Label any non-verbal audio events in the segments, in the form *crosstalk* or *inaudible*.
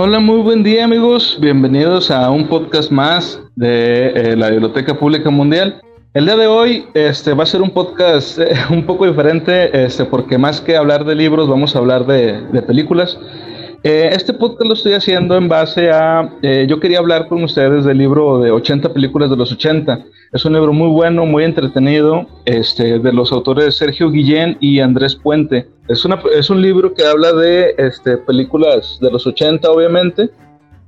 Hola, muy buen día amigos, bienvenidos a un podcast más de eh, la Biblioteca Pública Mundial. El día de hoy este, va a ser un podcast eh, *laughs* un poco diferente este, porque más que hablar de libros vamos a hablar de, de películas. Eh, este podcast lo estoy haciendo en base a, eh, yo quería hablar con ustedes del libro de 80 películas de los 80. Es un libro muy bueno, muy entretenido, este, de los autores Sergio Guillén y Andrés Puente. Es, una, es un libro que habla de este, películas de los 80, obviamente,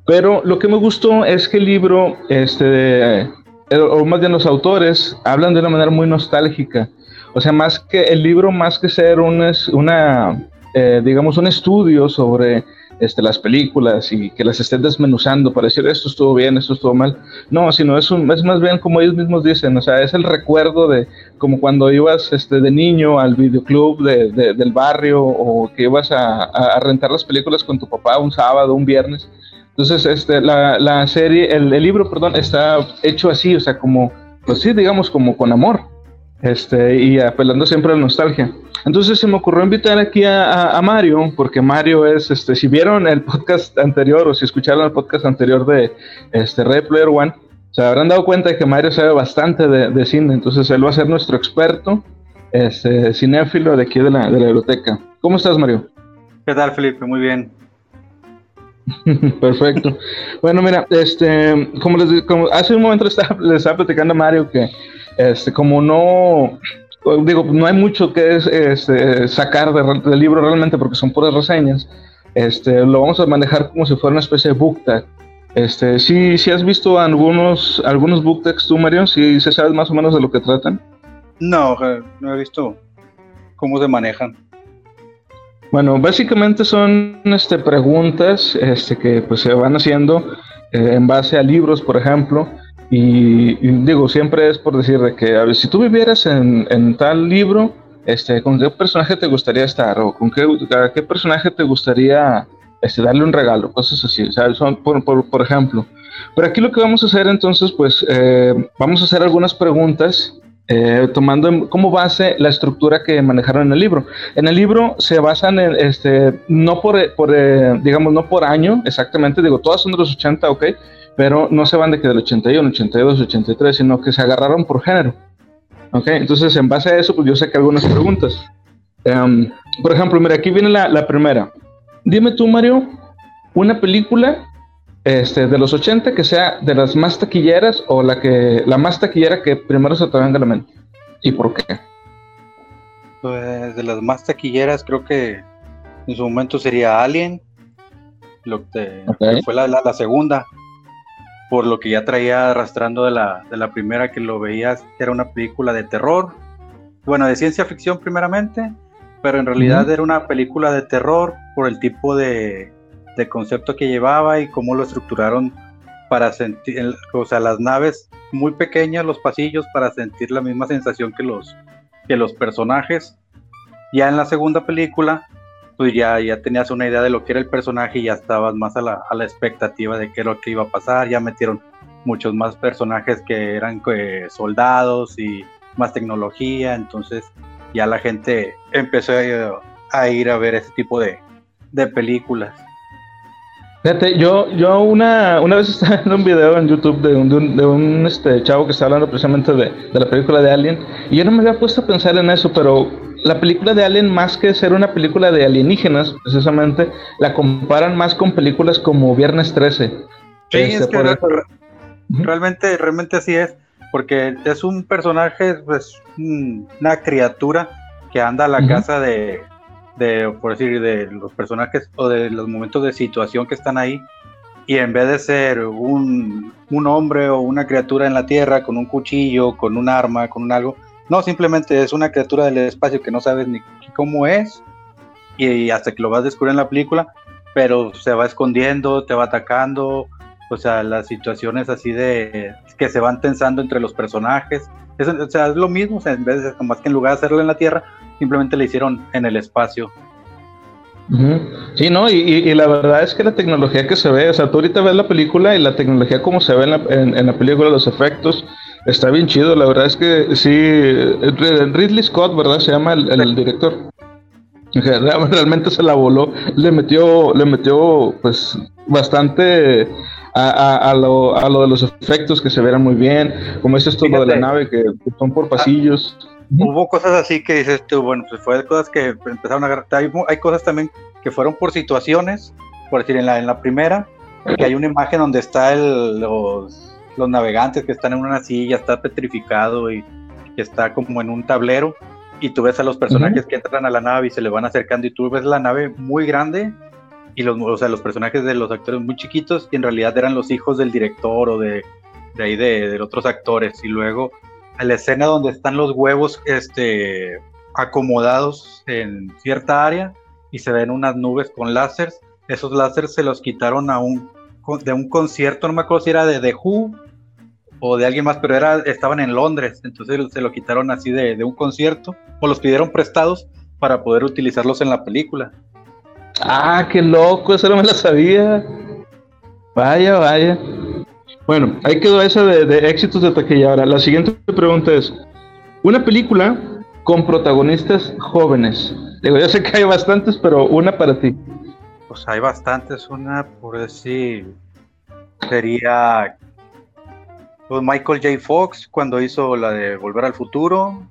pero lo que me gustó es que el libro, este, eh, o más bien los autores, hablan de una manera muy nostálgica. O sea, más que el libro, más que ser una, una digamos, un estudio sobre este, las películas y que las estén desmenuzando para decir esto estuvo bien, esto estuvo mal. No, sino es, un, es más bien como ellos mismos dicen, o sea, es el recuerdo de como cuando ibas este, de niño al videoclub de, del barrio o que ibas a, a, rentar las películas con tu papá un sábado, un viernes. Entonces, este, la, la serie, el, el libro, perdón, está hecho así, o sea, como, pues sí, digamos, como con amor este, y apelando siempre a la nostalgia. Entonces se me ocurrió invitar aquí a, Mario, porque Mario es, este, si vieron el podcast anterior o si escucharon el podcast anterior de este, Red Player One, se habrán dado cuenta de que Mario sabe bastante de, de cine, entonces él va a ser nuestro experto este, cinéfilo de aquí de la, de la biblioteca. ¿Cómo estás, Mario? ¿Qué tal, Felipe? Muy bien. *laughs* Perfecto. Bueno, mira, este, como les como hace un momento les estaba, les estaba platicando a Mario que este, como no, digo, no hay mucho que es, este, sacar del libro realmente porque son puras reseñas, este, lo vamos a manejar como si fuera una especie de book tag. Este, si ¿sí, has visto algunos, algunos book tags tú, Mario, si ¿Sí, se sabes más o menos de lo que tratan. No, no he visto cómo se manejan. Bueno, básicamente son este, preguntas este, que pues, se van haciendo eh, en base a libros, por ejemplo, y, digo, siempre es por decir de que, a ver, si tú vivieras en, en, tal libro, este, ¿con qué personaje te gustaría estar? ¿O con qué, a qué personaje te gustaría este, darle un regalo? Cosas así, sea, son por, por, por, ejemplo. Pero aquí lo que vamos a hacer entonces, pues, eh, vamos a hacer algunas preguntas eh, tomando como base la estructura que manejaron en el libro. En el libro se basan en, este, no por, por eh, digamos, no por año exactamente, digo, todas son de los 80, ok, pero no se van de que del 81, 82, 83, sino que se agarraron por género. ¿Ok? Entonces, en base a eso, pues yo sé que algunas preguntas. Um, por ejemplo, mira, aquí viene la, la, primera. Dime tú, Mario, una película este, de los 80 que sea de las más taquilleras o la que la más taquillera que primero se te venga a la mente. ¿Y por qué? Pues de las más taquilleras creo que en su momento sería Alien, lo que, okay. fue la, la, la segunda por lo que ya traía arrastrando de la, de la primera que lo veías, que era una película de terror, bueno, de ciencia ficción primeramente, pero en realidad uh -huh. era una película de terror por el tipo de, de, concepto que llevaba y cómo lo estructuraron para sentir, o sea, las naves muy pequeñas, los pasillos, para sentir la misma sensación que los, que los personajes. Ya en la segunda película pues ya, ya tenías una idea de lo que era el personaje y ya estabas más a la, a la expectativa de qué era lo que iba a pasar. Ya metieron muchos más personajes que eran eh, soldados y más tecnología, entonces ya la gente empezó a, a ir a ver ese tipo de, de películas. Fíjate, yo, yo una, una vez *laughs* estaba viendo un video en YouTube de un, de un, de un este, chavo que está hablando precisamente de, de, la película de Alien, y yo no me había puesto a pensar en eso, pero la película de Alien, más que ser una película de alienígenas, precisamente, la comparan más con películas como Viernes 13. Sí, este, es que re realmente, realmente así es, porque es un personaje, pues, una criatura que anda a la uh -huh. casa de, de, por decir, de los personajes o de los momentos de situación que están ahí, y en vez de ser un, un hombre o una criatura en la tierra con un cuchillo, con un arma, con un algo, no, simplemente es una criatura del espacio que no sabes ni cómo es y hasta que lo vas a descubrir en la película, pero se va escondiendo, te va atacando, o sea, las situaciones así de que se van tensando entre los personajes, es, o sea, es lo mismo, o sea, en vez de, más que en lugar de hacerlo en la Tierra, simplemente le hicieron en el espacio. Sí, no, y, y, la verdad es que la tecnología que se ve, o sea, tú ahorita ves la película y la tecnología como se ve en la, en, en la película, los efectos, Está bien chido, la verdad es que sí, Ridley Scott, ¿verdad? Se llama el, el director. *laughs* Realmente se la voló, le metió, le metió pues bastante a, lo, a lo de los efectos que se verán muy bien, como es esto lo de la nave que son por pasillos. hubo cosas así que dices tú, bueno, pues fue cosas que empezaron a agarrar. Hay, hay, cosas también que fueron por situaciones, por decir, en la, en la primera, que hay una imagen donde está el, los, los navegantes que están en una silla, está petrificado y que está como en un tablero y tú ves a los personajes que entran a la nave y se le van acercando y tú ves la nave muy grande y los, o sea, los personajes de los actores muy chiquitos y en realidad eran los hijos del director o de, de ahí de, otros actores y luego a la escena donde están los huevos este, acomodados en cierta área y se ven unas nubes con láseres, esos láseres se los quitaron a un, de un concierto, no me acuerdo si era de The Who o de alguien más, pero era, estaban en Londres, entonces se lo quitaron así de, de un concierto o los pidieron prestados para poder utilizarlos en la película. Ah, qué loco, eso no me lo sabía. Vaya, vaya. Bueno, ahí quedó esa de, éxitos de taquilla. Ahora, la siguiente pregunta es: una película con protagonistas jóvenes. Digo, yo sé que hay bastantes, pero una para ti. Pues hay bastantes. Una, por decir, sería pues Michael J. Fox cuando hizo la de Volver al Futuro.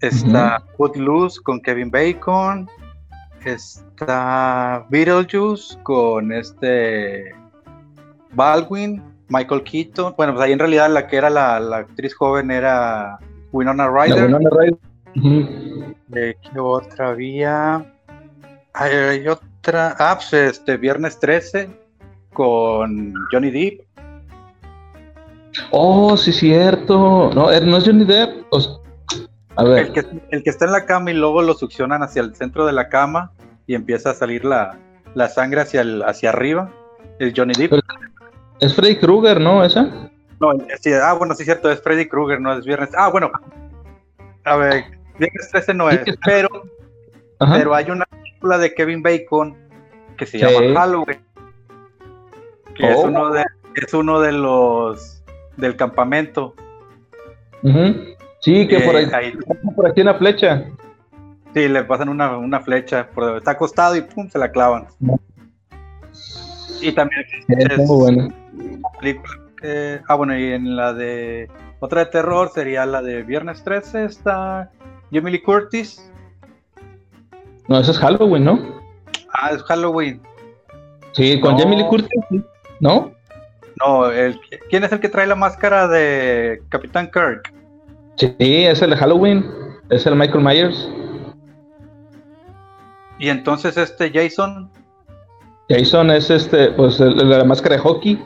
Está Footloose con Kevin Bacon. Está Beetlejuice con este Baldwin, Michael Keaton. Bueno, pues ahí en realidad la que era la, actriz joven era Winona Ryder. Winona Ryder. ¿Qué otra había? Hay, otra. Ah, pues este, Viernes 13 con Johnny Depp. Oh, sí, cierto. No, eh, no es Johnny Depp. A ver. El que, el que, está en la cama y luego lo succionan hacia el centro de la cama y empieza a salir la, la sangre hacia, el, hacia arriba. Es Johnny Depp. es Freddy Krueger, ¿no? ¿Esa? No, sí, ah, bueno, sí, cierto, es Freddy Krueger, no es Viernes. Ah, bueno. A ver, Viernes 13 no es, pero, pero hay una película de Kevin Bacon que se llama Halloween. Que es, oh. uno de, es uno de los del campamento. Sí, que por ahí, por aquí una flecha. Sí, le pasan una, flecha, por, está acostado y pum, se la clavan. Y también es, muy bueno. ah, bueno, y en la de otra de terror sería la de Viernes 13, está Jamie Lee Curtis. No, eso es Halloween, ¿no? Ah, es Halloween. Sí, con Jamie Lee Curtis, ¿no? No, el, ¿quién es el que trae la máscara de Capitán Kirk? Sí, es el de Halloween, es el Michael Myers. Y entonces este Jason. Jason es este, pues el, la máscara de hockey.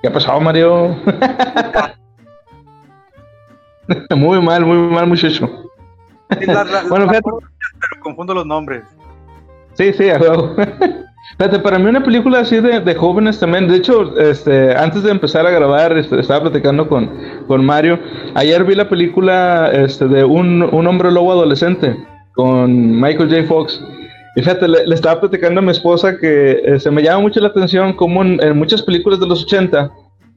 ¿Qué ha pasado, Mario? *laughs* muy mal, muy mal, muchacho. *laughs* bueno, pero confundo los nombres. Sí, sí, a Fíjate, para mí una película así de, jóvenes también, de hecho, este, antes de empezar a grabar, este, estaba platicando con, con Mario, ayer vi la película este, de un, un hombre lobo adolescente con Michael J. Fox. Y fíjate, le, estaba platicando a mi esposa que se este, me llama mucho la atención como en, muchas películas de los 80,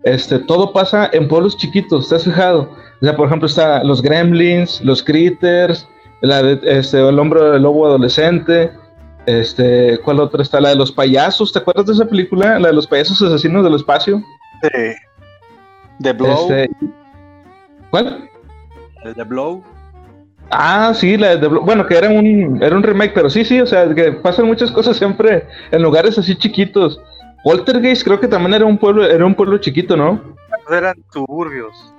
este, todo pasa en pueblos chiquitos, ¿te has fijado? O sea, por ejemplo, está los Gremlins, los Critters, la este, el hombre lobo adolescente, este, ¿cuál otra está? La de los payasos, ¿te acuerdas de esa película? La de los payasos asesinos del espacio. Sí. The Blow. Este, ¿Cuál? The Blow. Ah, sí, la de The Blow. Bueno, que era un, era un remake, pero sí, sí, o sea, que pasan muchas cosas siempre en lugares así chiquitos. Waltergate creo que también era un pueblo, era un pueblo chiquito, ¿no? Eran suburbios.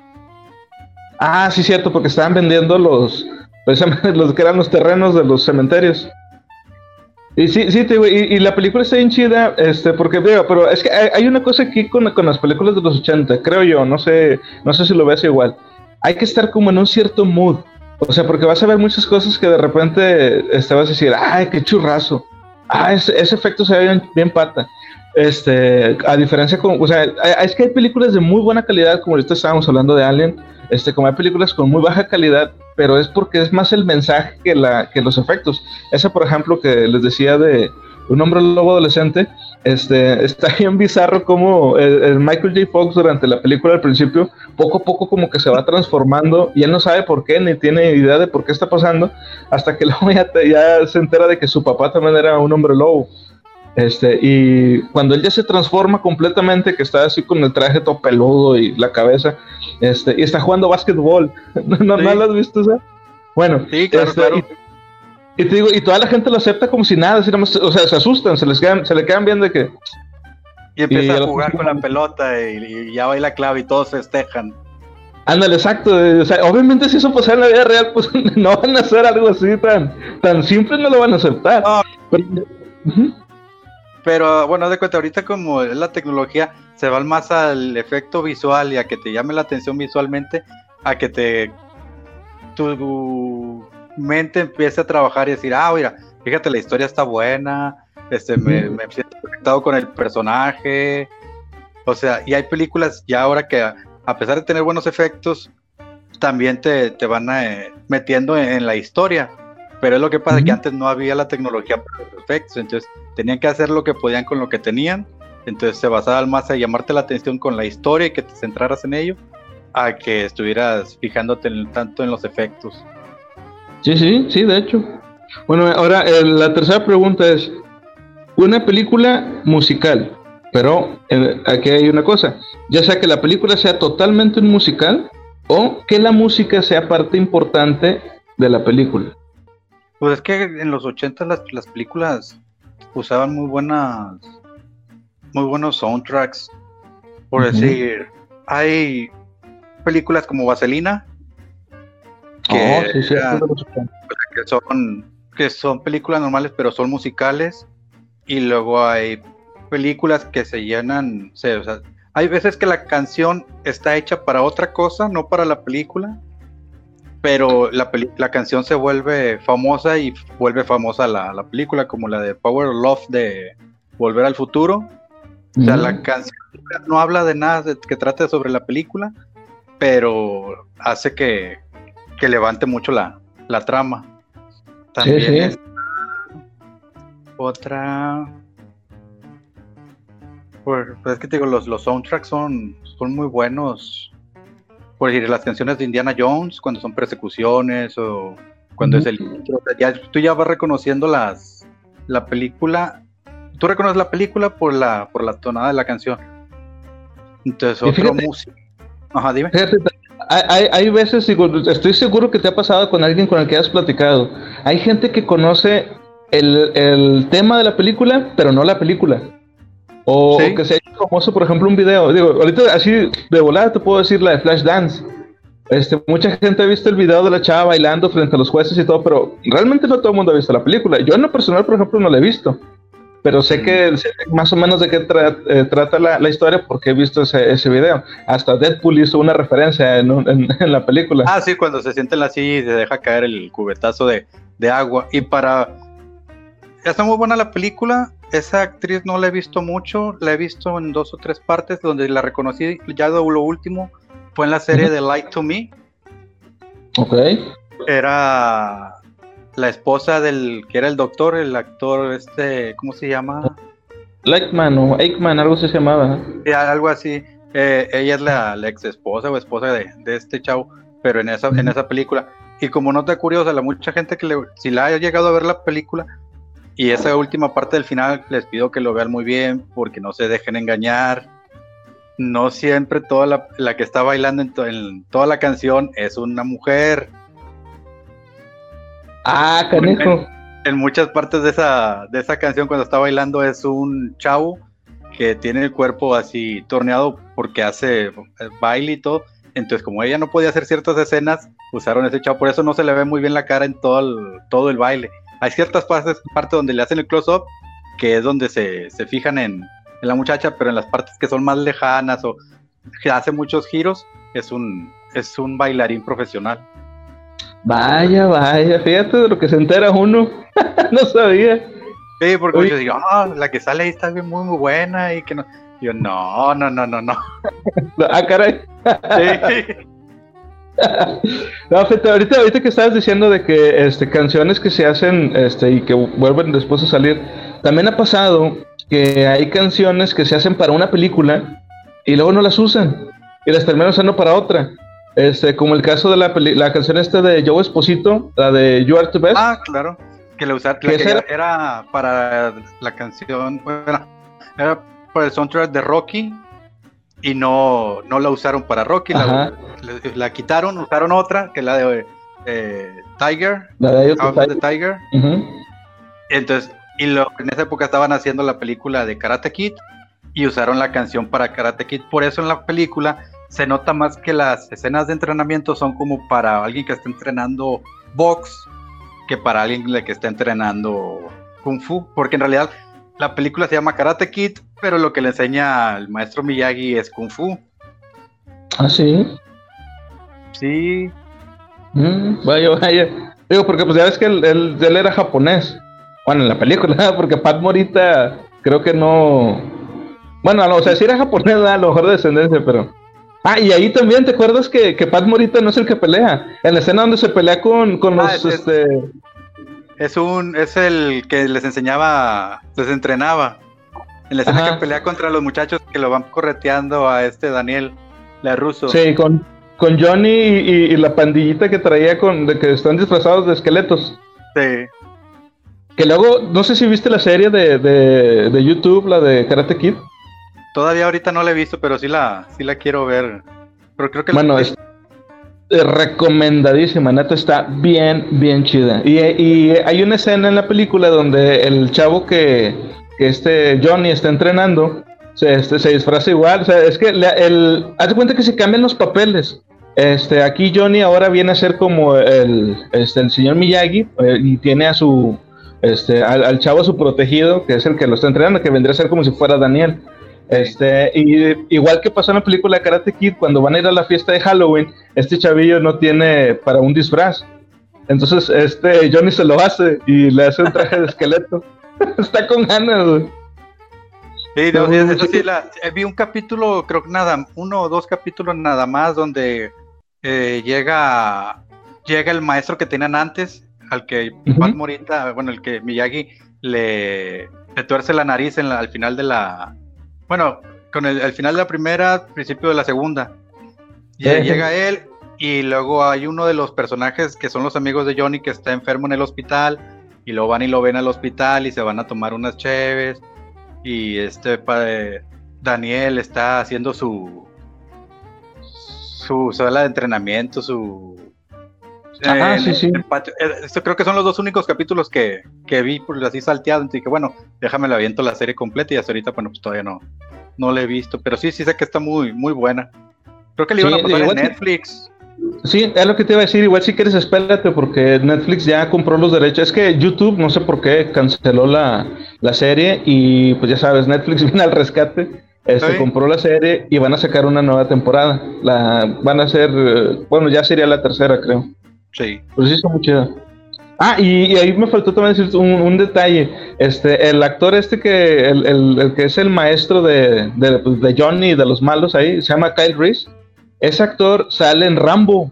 Ah, sí, cierto, porque estaban vendiendo los, precisamente *laughs* los que eran los terrenos de los cementerios. Y sí, sí, te, y, y, la película está bien chida, este, porque veo, pero es que hay, una cosa aquí con, con, las películas de los 80, creo yo, no sé, no sé si lo ves igual. Hay que estar como en un cierto mood. O sea, porque vas a ver muchas cosas que de repente este, vas a decir, ay, qué churrazo. Ah, ese, efecto se ve bien, bien, pata. Este, a diferencia con, o sea, es que hay películas de muy buena calidad, como ahorita estábamos hablando de Alien, este, como hay películas con muy baja calidad, pero es porque es más el mensaje que, la, que los efectos. Esa, por ejemplo, que les decía de, un hombre lobo adolescente, este, *laughs* está bien bizarro como el, Michael J. Fox durante la película al principio, poco a poco como que se va transformando y él no sabe por qué, ni tiene idea de por qué está pasando, hasta que *laughs* luego ya, ya se entera de que su papá también era un hombre lobo. Este, y cuando él ya se transforma completamente, que está así con el traje todo peludo y la cabeza, este, y está jugando básquetbol. *laughs* ¿No, ¿no, lo has visto? Bueno, sí, claro, este, claro. Y te digo, y toda la gente lo acepta como si nada, así o sea, se asustan, se les quedan, se le quedan viendo de que. Y empieza a jugar con la pelota y, ya va la clave y todos festejan. Ándale, exacto. O sea, obviamente si eso pasa en la vida real, pues *laughs* no van a hacer algo así tan, tan simple, no lo van a aceptar. Pero, bueno, de cuenta, ahorita como es la tecnología, se va más al efecto visual y a que te llame la atención visualmente, a que te tu mente empiece a trabajar y decir, ah, mira, fíjate, la historia está buena, este, me, me siento conectado con el personaje. O sea, y hay películas ya ahora que a pesar de tener buenos efectos, también te, te van eh, metiendo en, la historia. Pero es lo que pasa, que antes no había la tecnología para los efectos, entonces tenían que hacer lo que podían con lo que tenían. Entonces se basaba más en llamarte la atención con la historia y que te centraras en ello, a que estuvieras fijándote tanto en los efectos. Sí, sí, sí, de hecho. Bueno, ahora eh, la tercera pregunta es, una película musical, pero eh, aquí hay una cosa, ya sea que la película sea totalmente un musical o que la música sea parte importante de la película. Pues es que en los 80 las, las películas usaban muy buenas, muy buenos soundtracks. Por decir, hay películas como Vaselina, que, que, son, que son películas normales, pero son musicales. Y luego hay películas que se llenan, hay veces que la canción está hecha para otra cosa, no para la película, pero la, la canción se vuelve famosa y vuelve famosa la, la, película, como la de Power of Love de Volver al Futuro. O sea, la canción no habla de nada que trate sobre la película, pero hace que, que levante mucho la, la trama. También Es otra. Pues, es que te digo, los, los soundtracks son, son muy buenos. Por decir, las canciones de Indiana Jones, cuando son persecuciones o cuando es el ya, tú ya vas reconociendo las la película. Tú reconoces la película por la, por la tonada de la canción. Entonces, otro músico. Ajá, dime hay, hay, veces, estoy seguro que te ha pasado con alguien con el que has platicado. Hay gente que conoce el, el tema de la película, pero no la película. O, que se ha hecho famoso, por ejemplo, un video. Digo, ahorita así de volada te puedo decir la de Flash Dance. Este, mucha gente ha visto el video de la chava bailando frente a los jueces y todo, pero realmente no todo el mundo ha visto la película. Yo en lo personal, por ejemplo, no la he visto pero sé que más o menos de qué eh, trata la, historia porque he visto ese, ese video. Hasta Deadpool hizo una referencia en, en, la película. Ah, sí, cuando se sienten así y se deja caer el cubetazo de, de, agua. Y para... Está muy buena la película. Esa actriz no la he visto mucho. La he visto en dos o tres partes donde la reconocí. Ya lo último fue en la serie de Light to Me. Ok. Era la esposa del que era el doctor, el actor, este, ¿cómo se llama? Laikman o Aikman, algo se llamaba. Sí, algo así. Eh, ella es la, ex esposa o esposa de, este chavo, pero en esa, en esa película. Y como nota curiosa, la mucha gente que le, si la haya llegado a ver la película y esa última parte del final, les pido que lo vean muy bien porque no se dejen engañar. No siempre toda la, la que está bailando en, en toda la canción es una mujer Ah, canejo. En, muchas partes de esa, de esa canción, cuando está bailando, es un chavo que tiene el cuerpo así torneado porque hace eh, baile y todo. Entonces, como ella no podía hacer ciertas escenas, usaron ese chavo. Por eso no se le ve muy bien la cara en todo el, todo el baile. Hay ciertas partes, partes donde le hacen el close-up, que es donde se, se fijan en, en, la muchacha, pero en las partes que son más lejanas o que hace muchos giros, es un, es un bailarín profesional. Vaya, vaya, fíjate de lo que se entera uno. *laughs* no sabía. Sí, porque yo digo, ah, la que sale ahí está bien muy, muy buena y que no. Yo, no, no, no, no, no. *laughs* ah, caray. sí. *laughs* no, fíjate, ahorita, ahorita que estabas diciendo de que este, canciones que se hacen este, y que vuelven después a salir, también ha pasado que hay canciones que se hacen para una película y luego no las usan y las terminan usando para otra. Este, como el caso de la, la canción esta de Joe Esposito, la de You Are the Best. Ah, claro. Que la usaron, era? para la canción, bueno, era para el soundtrack de Rocky y no, no la usaron para Rocky, la, quitaron, usaron otra, que es la de eh, Tiger, la de Tiger. Entonces, y lo, en esa época estaban haciendo la película de Karate Kid y usaron la canción para Karate Kid. Por eso en la película se nota más que las escenas de entrenamiento son como para alguien que está entrenando box que para alguien que está entrenando kung fu, porque en realidad la película se llama Karate Kid, pero lo que le enseña al maestro Miyagi es kung fu. Ah, sí. Sí. Mm, vaya, vaya. Digo, porque pues ya ves que él, él, era japonés. Bueno, en la película, *laughs* porque Pat Morita creo que no. Bueno, o sea, sí era japonés, a lo mejor de descendencia, pero. Ah, y ahí también, ¿te acuerdas que, que Pat Morita no es el que pelea? En la escena donde se pelea con, con ah, los. Es, este... es, un. Es el que les enseñaba. Les entrenaba. En la escena que pelea contra los muchachos que lo van correteando a este Daniel, la ruso. Sí, con, con Johnny y, la pandillita que traía con. de que están disfrazados de esqueletos. Sí. Que luego, no sé si viste la serie de, de, de YouTube, la de Karate Kid. Todavía ahorita no la he visto, pero sí la, sí la quiero ver. Pero creo que bueno, es recomendadísima, neta está bien, bien chida. Y, hay una escena en la película donde el chavo que, este Johnny está entrenando se, este, se disfraza igual. O sea, es que el, haz de cuenta que se cambian los papeles. Este, aquí Johnny ahora viene a ser como el, este, el señor Miyagi eh, y tiene a su, este, al, al, chavo su protegido, que es el que lo está entrenando, que vendría a ser como si fuera Daniel. Este, y igual que pasó en la película Karate Kid, cuando van a ir a la fiesta de Halloween, este chavillo no tiene para un disfraz. Entonces, este Johnny se lo hace y le hace un traje de esqueleto. *laughs* Está con ganas, güey. Sí, no, eso sí, la, eh, vi un capítulo, creo que nada, uno o dos capítulos nada más, donde eh, llega, llega el maestro que tenían antes, al que Morita, bueno, el que Miyagi le, le tuerce la nariz en al final de la, bueno, con el, final de la primera, principio de la segunda. Y llega él y luego hay uno de los personajes que son los amigos de Johnny que está enfermo en el hospital y lo van y lo ven al hospital y se van a tomar unas cheves y este padre, Daniel está haciendo su su sala de entrenamiento, su Ah, sí, sí. Esto creo que son los dos únicos capítulos que, que vi por así salteado. Entonces dije, bueno, déjame la aviento la serie completa y hasta ahorita, bueno, pues todavía no, no la he visto. Pero sí, sí sé que está muy, muy buena. Creo que le iban a pasar en Netflix. Sí, es lo que te iba a decir. Igual si quieres, espérate, porque Netflix ya compró los derechos. Es que YouTube, no sé por qué, canceló la, la serie y pues ya sabes, Netflix *laughs* viene al rescate. Este, compró la serie y van a sacar una nueva temporada. La van a hacer, eh, bueno, ya sería la tercera, creo. Sí. Pues sí, está muy chido. Ah, y, ahí me faltó también decir un, detalle. Este, el actor este que, el, que es el maestro de, pues, de, Johnny, de los malos ahí, se llama Kyle Reese. Ese actor sale en Rambo.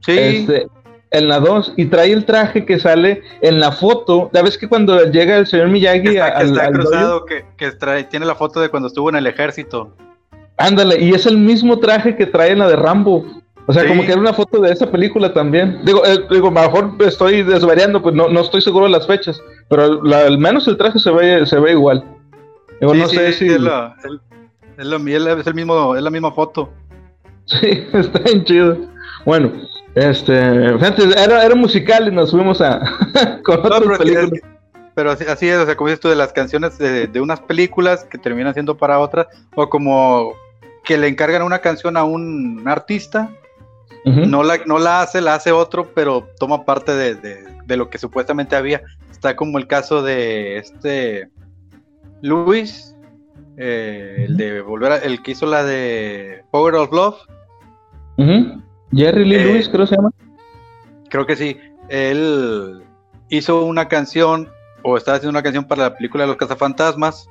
Sí. Este, en la 2 y trae el traje que sale en la foto. Ya ves que cuando llega el señor Miyagi está, al, está cruzado, que, que trae, tiene la foto de cuando estuvo en el ejército. Ándale, y es el mismo traje que trae en la de Rambo. O sea, como que era una foto de esa película también. Digo, eh, digo, mejor estoy desvariando, pues no, no estoy seguro de las fechas, pero al menos el traje se ve, se ve igual. Digo, no sé si... Es, la, es, es, el mismo, es la misma foto. *laughs* Sí, está bien chido. Bueno, este, antes era, era musical y nos fuimos a *laughs* con otras pero películas. pero así, así, es, o sea, como dices tú de las canciones de, de unas películas que terminan siendo para otras, o como que le encargan una canción a un artista no, la, no la hace, la hace otro, pero toma parte de, lo que supuestamente había. Está como el caso de este Luis, eh, el de volver a, el que hizo la de Power of Love. Jerry Lee eh, Lewis, creo que se llama. Creo que sí. Él hizo una canción, o estaba haciendo una canción para la película de los cazafantasmas,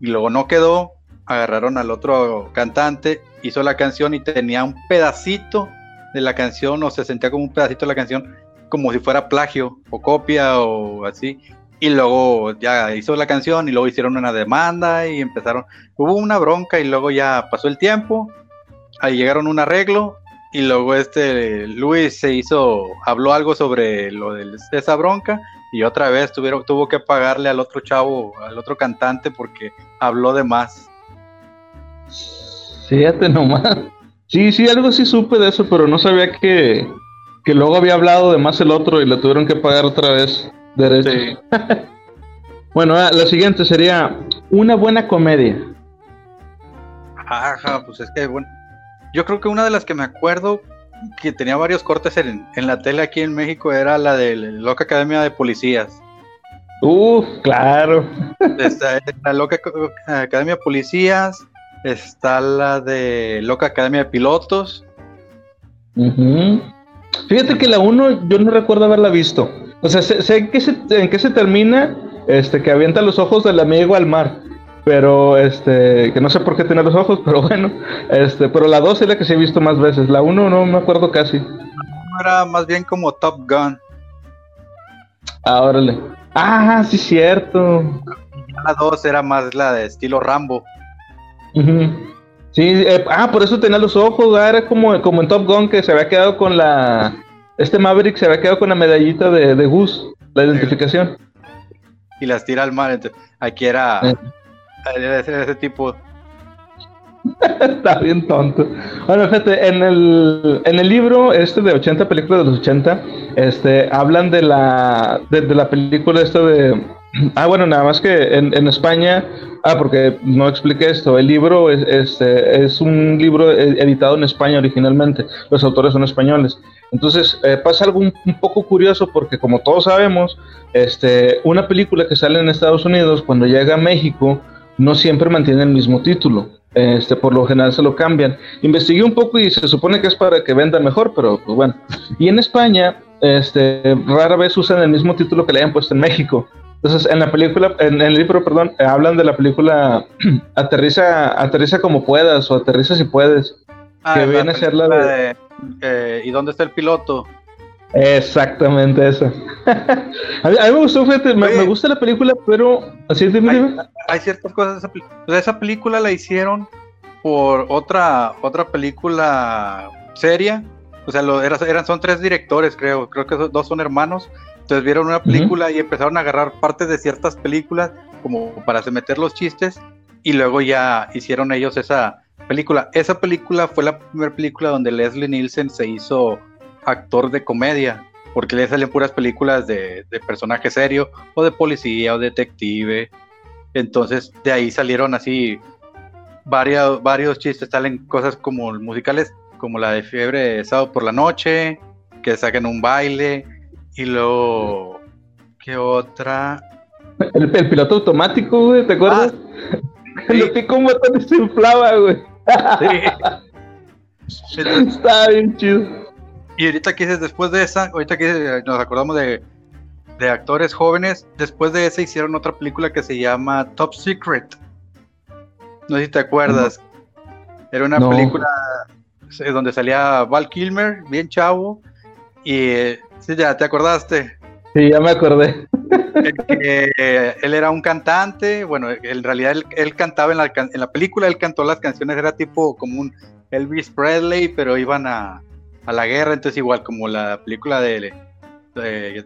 y luego no quedó. Agarraron al otro cantante, hizo la canción y tenía un pedacito de la canción o se sentía como un pedacito de la canción como si fuera plagio o copia o así. y luego ya hizo la canción y luego hicieron una demanda y empezaron, hubo una bronca y luego ya pasó el tiempo, ahí llegaron un arreglo y luego este Luis se hizo, habló algo sobre lo de esa bronca y otra vez tuvieron, tuvo que pagarle al otro chavo, al otro cantante porque habló de más. Fíjate nomás. Sí, sí, algo sí supe de eso, pero no sabía que, que luego había hablado de más el otro y le tuvieron que pagar otra vez derecho. *laughs* bueno, ah, la siguiente sería una buena comedia. Ajá, pues es que bueno, yo creo que una de las que me acuerdo que tenía varios cortes en, la tele aquí en México era la de Loca Academia de Policías. Uh, claro. Está la Loca Academia de Policías, está la de Loca Academia de Pilotos. Fíjate que la 1 yo no recuerdo haberla visto. O sea, sé, en, qué se, en qué se termina, este, que avienta los ojos del amigo al mar. Pero, este, que no sé por qué tiene los ojos, *laughs* pero bueno. Este, pero la 2 es la que sí he visto más veces. La 1 no me acuerdo casi. Era más bien como Top Gun. Ah, órale. Ah, sí, cierto. La 2 era más la de estilo Rambo. Sí, eh, ah, por eso tenía los ojos, ah, era como, como en Top Gun que se había quedado con la... Este Maverick se había quedado con la medallita de, de Gus, la identificación. Y las tira al mar, entonces, aquí era, eh. era ese, tipo. *laughs* Está bien tonto. Bueno, fíjate, en el, en el libro este de 80 películas de los 80, este, hablan de la, de, de la película esta de... Ah, bueno, nada más que en, España Ah, porque no expliqué esto. El libro es, este, es un libro editado en España originalmente. Los autores son españoles. Entonces eh, pasa algo un, poco curioso porque como todos sabemos, este, una película que sale en Estados Unidos cuando llega a México no siempre mantiene el mismo título. Este, por lo general se lo cambian. Investigué un poco y se supone que es para que venda mejor, pero pues bueno. Y en España, este, rara vez usan el mismo título que le hayan puesto en México. Entonces, en la película, en, el libro, perdón, eh, hablan de la película *clears throat* Aterriza, aterriza como puedas o Aterriza si puedes. Ah, que viene a ser la de... Eh, ¿Y dónde está el piloto? Exactamente eso. *laughs* a, mí, me gustó, fíjate, me, gusta la película, pero así es hay, hay, ciertas cosas de esa película. esa película la hicieron por otra otra película seria. O sea, lo, eran, son tres directores, creo. Creo que dos son hermanos entonces vieron una película y empezaron a agarrar partes de ciertas películas como para meter los chistes y luego ya hicieron ellos esa película. Esa película fue la primera película donde Leslie Nielsen se hizo actor de comedia, porque le salen puras películas de, de personaje serio o de policía o detective. Entonces de ahí salieron así varios, varios chistes, salen cosas como musicales, como la de Fiebre de Sábado por la Noche, que saquen un baile y luego, ¿qué otra? El, piloto automático, güey, ¿te acuerdas? Ah, *laughs* sí. Lo picó un botón y se inflaba, güey. Sí. *laughs* Está bien chido. Y ahorita que dices, después de esa, ahorita que nos acordamos de, de actores jóvenes, después de esa hicieron otra película que se llama Top Secret. No sé si te acuerdas. Era una película eh, donde salía Val Kilmer, bien chavo, y Sí, ya te acordaste. Sí, ya me acordé. él era un cantante, bueno, en realidad él, cantaba en la, en la, película, él cantó las canciones, era tipo como un Elvis Presley, pero iban a, la guerra, entonces igual como la película de,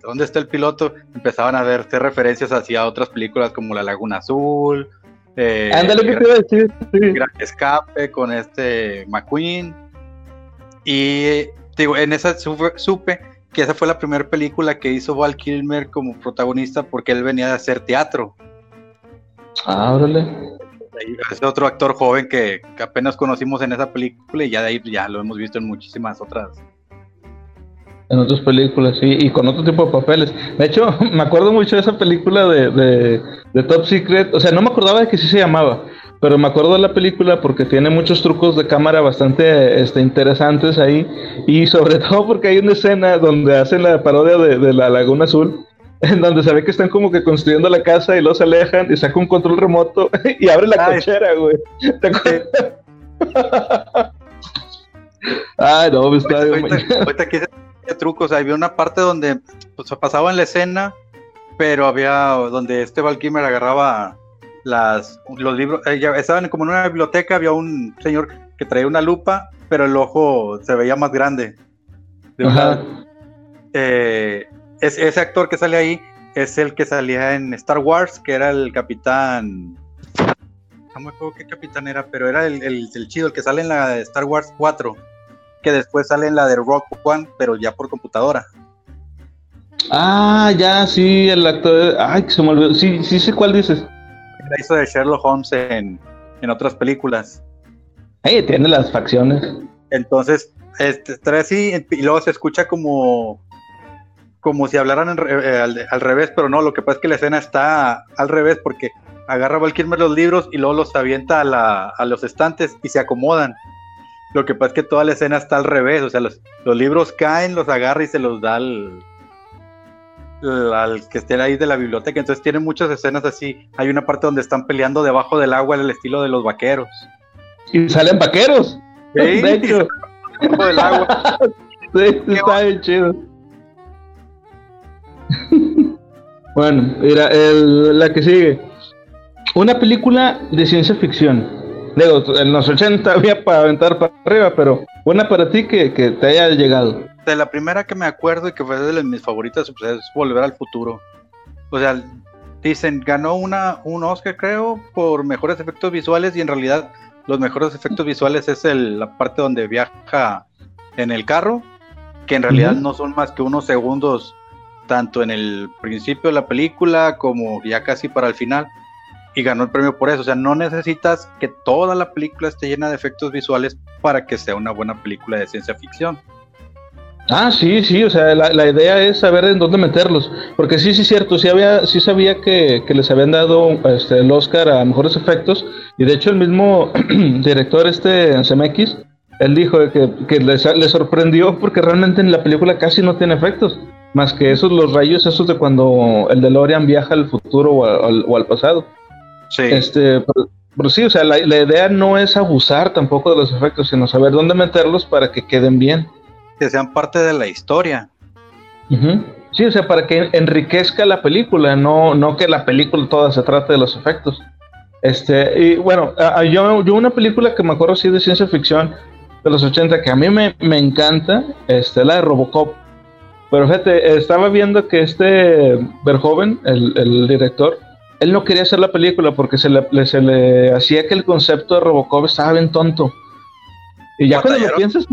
¿Dónde está el piloto? Empezaban a verse referencias hacia otras películas como La Laguna Azul. Eh, Ándale, que te iba a decir. Gran Escape con este McQueen. Y digo, en esa supe que esa fue la primera película que hizo Val Kilmer como protagonista porque él venía de hacer teatro. Ah, órale. Es otro actor joven que, apenas conocimos en esa película y ya de ahí ya lo hemos visto en muchísimas otras. En otras películas, sí, y con otro tipo de papeles. De hecho, *laughs* me acuerdo mucho de esa película de, de Top Secret. O sea, no me acordaba de que sí se llamaba pero me acuerdo de la película porque tiene muchos trucos de cámara bastante este, interesantes ahí. Y sobre *laughs* todo porque hay una escena donde hacen la parodia de, la Laguna Azul *laughs* en donde se ve que están como que construyendo la casa y luego se alejan y saca un control remoto *laughs* y abre la cochera, güey. Ay, no, me está ahorita, ahorita, aquí trucos, había una parte donde pues, pasaba en la escena pero había donde este Val agarraba las, los libros, eh, estaban como en una biblioteca, había un señor que traía una lupa, pero el ojo se veía más grande. Eh, ese actor que sale ahí es el que salía en Star Wars, que era el capitán. No me acuerdo qué capitán era, pero era el, el, chido, el que sale en la de Star Wars 4, que después sale en la de Rock One, pero ya por computadora. Ah, ya, sí, el actor. Ay, que se me olvidó. Sí, sí sé cuál dices. La hizo de Sherlock Holmes en, otras películas. Ay, tiene las facciones. Entonces, este, trae así, y luego se escucha como como si hablaran eh, al, revés, pero no, lo que pasa es que la escena está al revés porque agarra Val los libros y luego los avienta a, los estantes y se acomodan. Lo que pasa es que toda la escena está al revés, o sea, los, libros caen, los agarra y se los da al, al que esté ahí de la biblioteca. Entonces tiene muchas escenas así. Hay una parte donde están peleando debajo del agua en el estilo de los vaqueros. Y salen vaqueros. Sí, *laughs* de hecho. Debajo del agua. *laughs* sí, está bien chido. *laughs* bueno, mira, la que sigue. Una película de ciencia ficción. Digo, en los 80 había para aventar para arriba, pero una para ti que, te haya llegado. De la primera que me acuerdo y que fue de mis favoritas pues, es Volver al Futuro. O sea, dicen, ganó una, un Oscar, creo, por mejores efectos visuales y en realidad los mejores efectos visuales es el, la parte donde viaja en el carro, que en realidad no son más que unos segundos tanto en el principio de la película como ya casi para el final y ganó el premio por eso. O sea, no necesitas que toda la película esté llena de efectos visuales para que sea una buena película de ciencia ficción. Ah, sí, sí, o sea, la, idea es saber en dónde meterlos, porque sí, sí, cierto, sí, había, sí sabía que, les habían dado este, el Oscar a mejores efectos, y de hecho el mismo *clears throat* director, este CMX, él dijo que, que le sorprendió porque realmente en la película casi no tiene efectos. Más que esos, los rayos, esos de cuando el DeLorean viaja al futuro o al, pasado. Sí. Este, pero, sí, o sea, la, idea no es abusar tampoco de los efectos, sino saber dónde meterlos para que queden bien. Que sean parte de la historia. Sí, o sea, para que enriquezca la película, no, no que la película toda se trate de los efectos. Este, y bueno, yo, yo una película que me acuerdo sí de ciencia ficción de los 80 que a mí me, me encanta, este, la de Robocop. Pero fíjate, estaba viendo que este Verhoeven, el, el director, él no quería hacer la película porque se le, se le hacía que el concepto de Robocop estaba bien tonto. Y ya cuando lo piensas...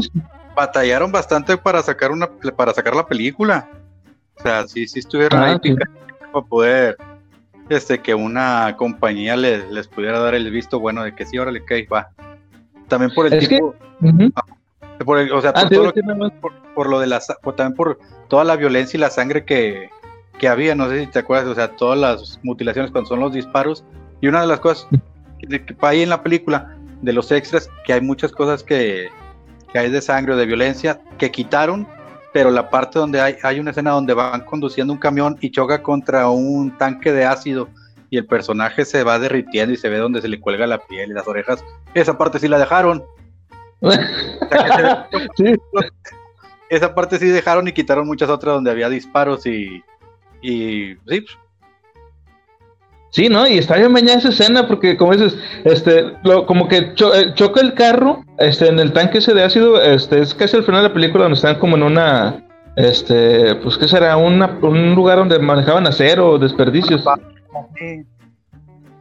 Batallaron bastante para sacar una para sacar la película. O sea, sí, sí estuvieron ah, ahí para poder este que una compañía les pudiera dar el visto bueno de que sí, ahora le cae, va. También por el tipo por o sea, ah, por, lo, de la también por toda la violencia y la sangre que, había, no sé si te acuerdas, o sea, todas las mutilaciones cuando son los disparos. Y una de las cosas que, que hay en la película, de los extras, que hay muchas cosas que, hay de sangre o de violencia que quitaron, pero la parte donde hay, hay una escena donde van conduciendo un camión y choca contra un tanque de ácido y el personaje se va derritiendo y se ve donde se le cuelga la piel y las orejas, esa parte sí la dejaron. *laughs* Esa parte sí dejaron y quitaron muchas otras donde había disparos y, y sí. Sí, ¿no? Y está bien bañada esa escena porque, como dices, este, como que eh, choca el carro este, en el tanque ese de ácido, este, es casi al final de la película donde están como en una, este, pues, ¿qué será? un lugar donde manejaban acero desperdicios.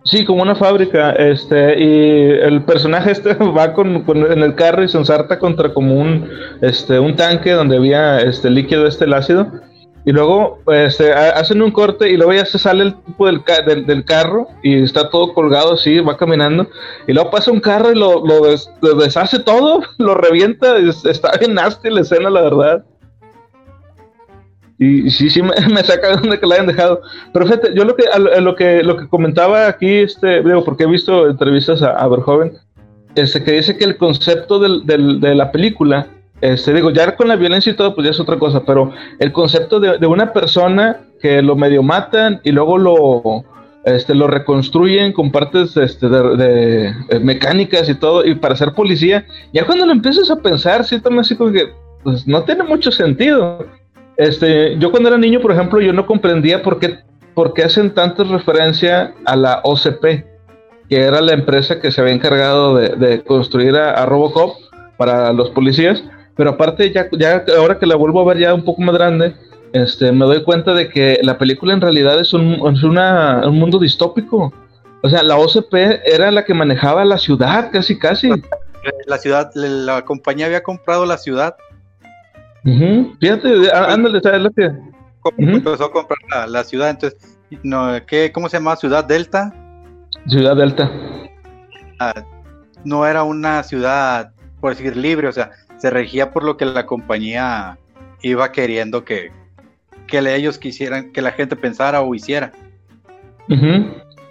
Sí, como una fábrica, este, y el personaje este *laughs* va con, en el carro y se ensarta contra como un, este, un tanque donde había este líquido, este el ácido, y luego este, hacen un corte y luego ya se sale el tipo del, del, carro y está todo colgado así, va caminando, y luego pasa un carro y lo, lo, deshace todo, *laughs* lo revienta, está bien nasty la escena, la verdad. Y, sí, sí me, *laughs* saca de donde que la hayan dejado. Pero fíjate, yo lo que, lo que, lo que comentaba aquí, este, digo, porque he visto entrevistas a, a Verhoeven, este, que dice que el concepto del, del, de la película, este, digo, ya con la violencia y todo, pues ya es otra cosa, pero el concepto de, de una persona que lo medio matan y luego lo, este, lo reconstruyen con partes este, de, eh, mecánicas y todo, y para ser policía, ya cuando lo empiezas a pensar, sí, también así como que, pues no tiene mucho sentido. Este, yo cuando era niño, por ejemplo, yo no comprendía por qué por qué hacen tanta referencia a la OCP, que era la empresa que se había encargado de, construir a, Robocop para los policías. Pero aparte, ya, ya ahora que la vuelvo a ver ya un poco más grande, este, me doy cuenta de que la película en realidad es un, es una, un mundo distópico. O sea, la OCP era la que manejaba la ciudad, casi, casi. La ciudad, la compañía había comprado la ciudad. Fíjate, ándale, ¿sabes lo que? Empezó a comprar la, ciudad, entonces, no, ¿qué, ¿cómo se llama? ¿Ciudad Delta? Ciudad Delta. Ah, no era una ciudad, por decir, libre, o sea, se regía por lo que la compañía iba queriendo que, que ellos quisieran, que la gente pensara o hiciera.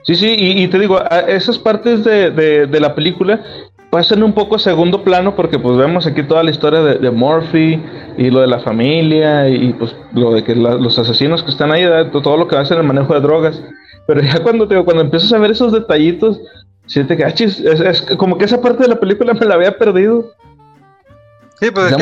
Sí, sí, y, te digo, esas partes de, de, la película pasan un poco a segundo plano porque pues vemos aquí toda la historia de, Murphy y lo de la familia y pues lo de que los asesinos que están ahí, todo lo que hacen en el manejo de drogas. Pero ya cuando te, cuando empiezas a ver esos detallitos, siente que ah, es, como que esa parte de la película me la había perdido. Sí, pues es,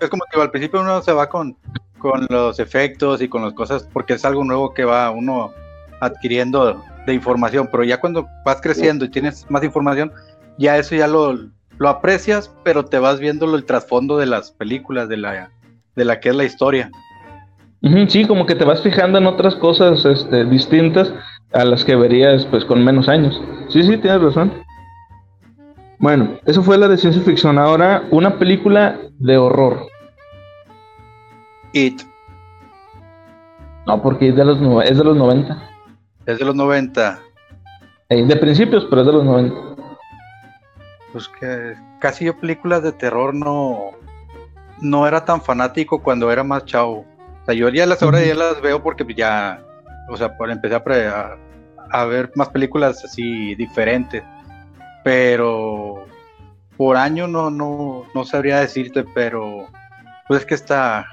es como que al principio uno se va con, con los efectos y con las cosas porque es algo nuevo que va uno adquiriendo de información, pero ya cuando vas creciendo y tienes más información, ya eso ya lo, lo aprecias, pero te vas viendo el trasfondo de las películas, de la, de la que es la historia. Sí, como que te vas fijando en otras cosas este, distintas a las que verías pues con menos años. Sí, sí, tienes razón. Bueno, eso fue la de ciencia ficción. Ahora, una película de horror. It. No, porque es de los, es de los 90. Es de los 90. Eh, de principios, pero es de los 90. Pues que casi yo películas de terror no, no era tan fanático cuando era más chavo. O sea, yo ya las ahora ya las veo porque ya, o sea, por empecé a, a, ver más películas así diferentes. Pero por año no, no, no sabría decirte, pero pues es que está.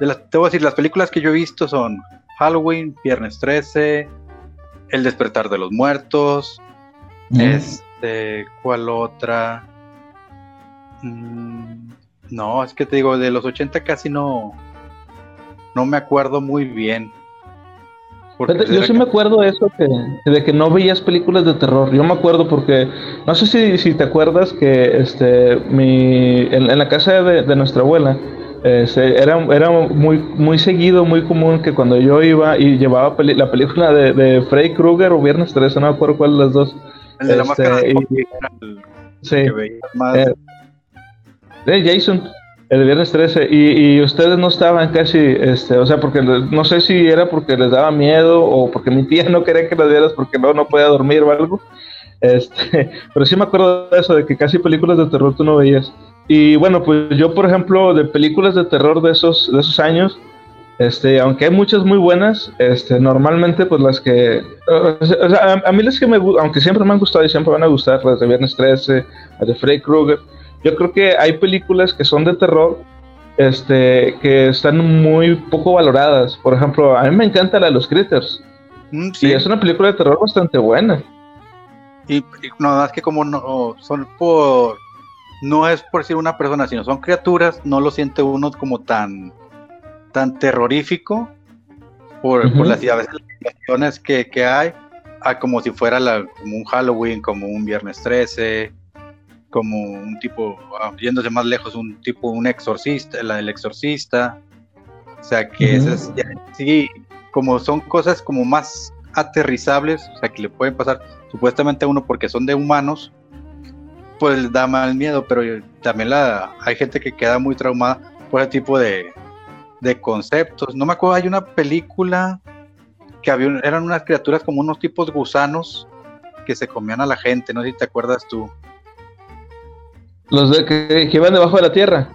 De las, te voy a decir, las películas que yo he visto son Halloween, Viernes 13, el despertar de los muertos. Este, ¿cuál otra? Mm, no, es que te digo, de los 80 casi no, no me acuerdo muy bien. Yo sí me acuerdo de eso, que, de que no veías películas de terror. Yo me acuerdo porque, no sé si, si te acuerdas que este, mi, en, la casa de nuestra abuela, este, era, era muy, muy seguido, muy común que cuando yo iba y llevaba la película de, de Freddy Krueger o Viernes 13, no me acuerdo cuál de las dos. El de la este, máscara sí, eh, de Jason, el Viernes 13, y, y, ustedes no estaban casi, este, o sea, porque no sé si era porque les daba miedo o porque mi tía *laughs* no quería que las vieras porque no, no podía dormir o algo. Este, *laughs* pero sí me acuerdo de eso, de que casi películas de terror tú no veías. Y bueno, pues yo, por ejemplo, de películas de terror de esos, de esos años, este, aunque hay muchas muy buenas, este, normalmente pues las que, a, mí las que me aunque siempre me han gustado y siempre van a gustar, las de Viernes 13, las de Freddy Krueger, yo creo que hay películas que son de terror, este, que están muy poco valoradas. Por ejemplo, a mí me encanta la de los Critters. Mm, sí. Y es una película de terror bastante buena. Y, y no, más que como no son por no es por decir una persona, sino son criaturas, no lo siente uno como tan, tan terrorífico por, las, situaciones que, que, hay, a como si fuera como un Halloween, como un Viernes 13, como un tipo, ah, yéndose más lejos, un tipo, un exorcista, la del exorcista. O sea que esas, sí, como son cosas como más aterrizables, o sea que le pueden pasar supuestamente a uno porque son de humanos, pues da mal miedo, pero también la, hay gente que queda muy traumada por ese tipo de, conceptos. No me acuerdo, hay una película que había, eran unas criaturas como unos tipos gusanos que se comían a la gente, no sé si te acuerdas tú. Los de que, iban debajo de la tierra.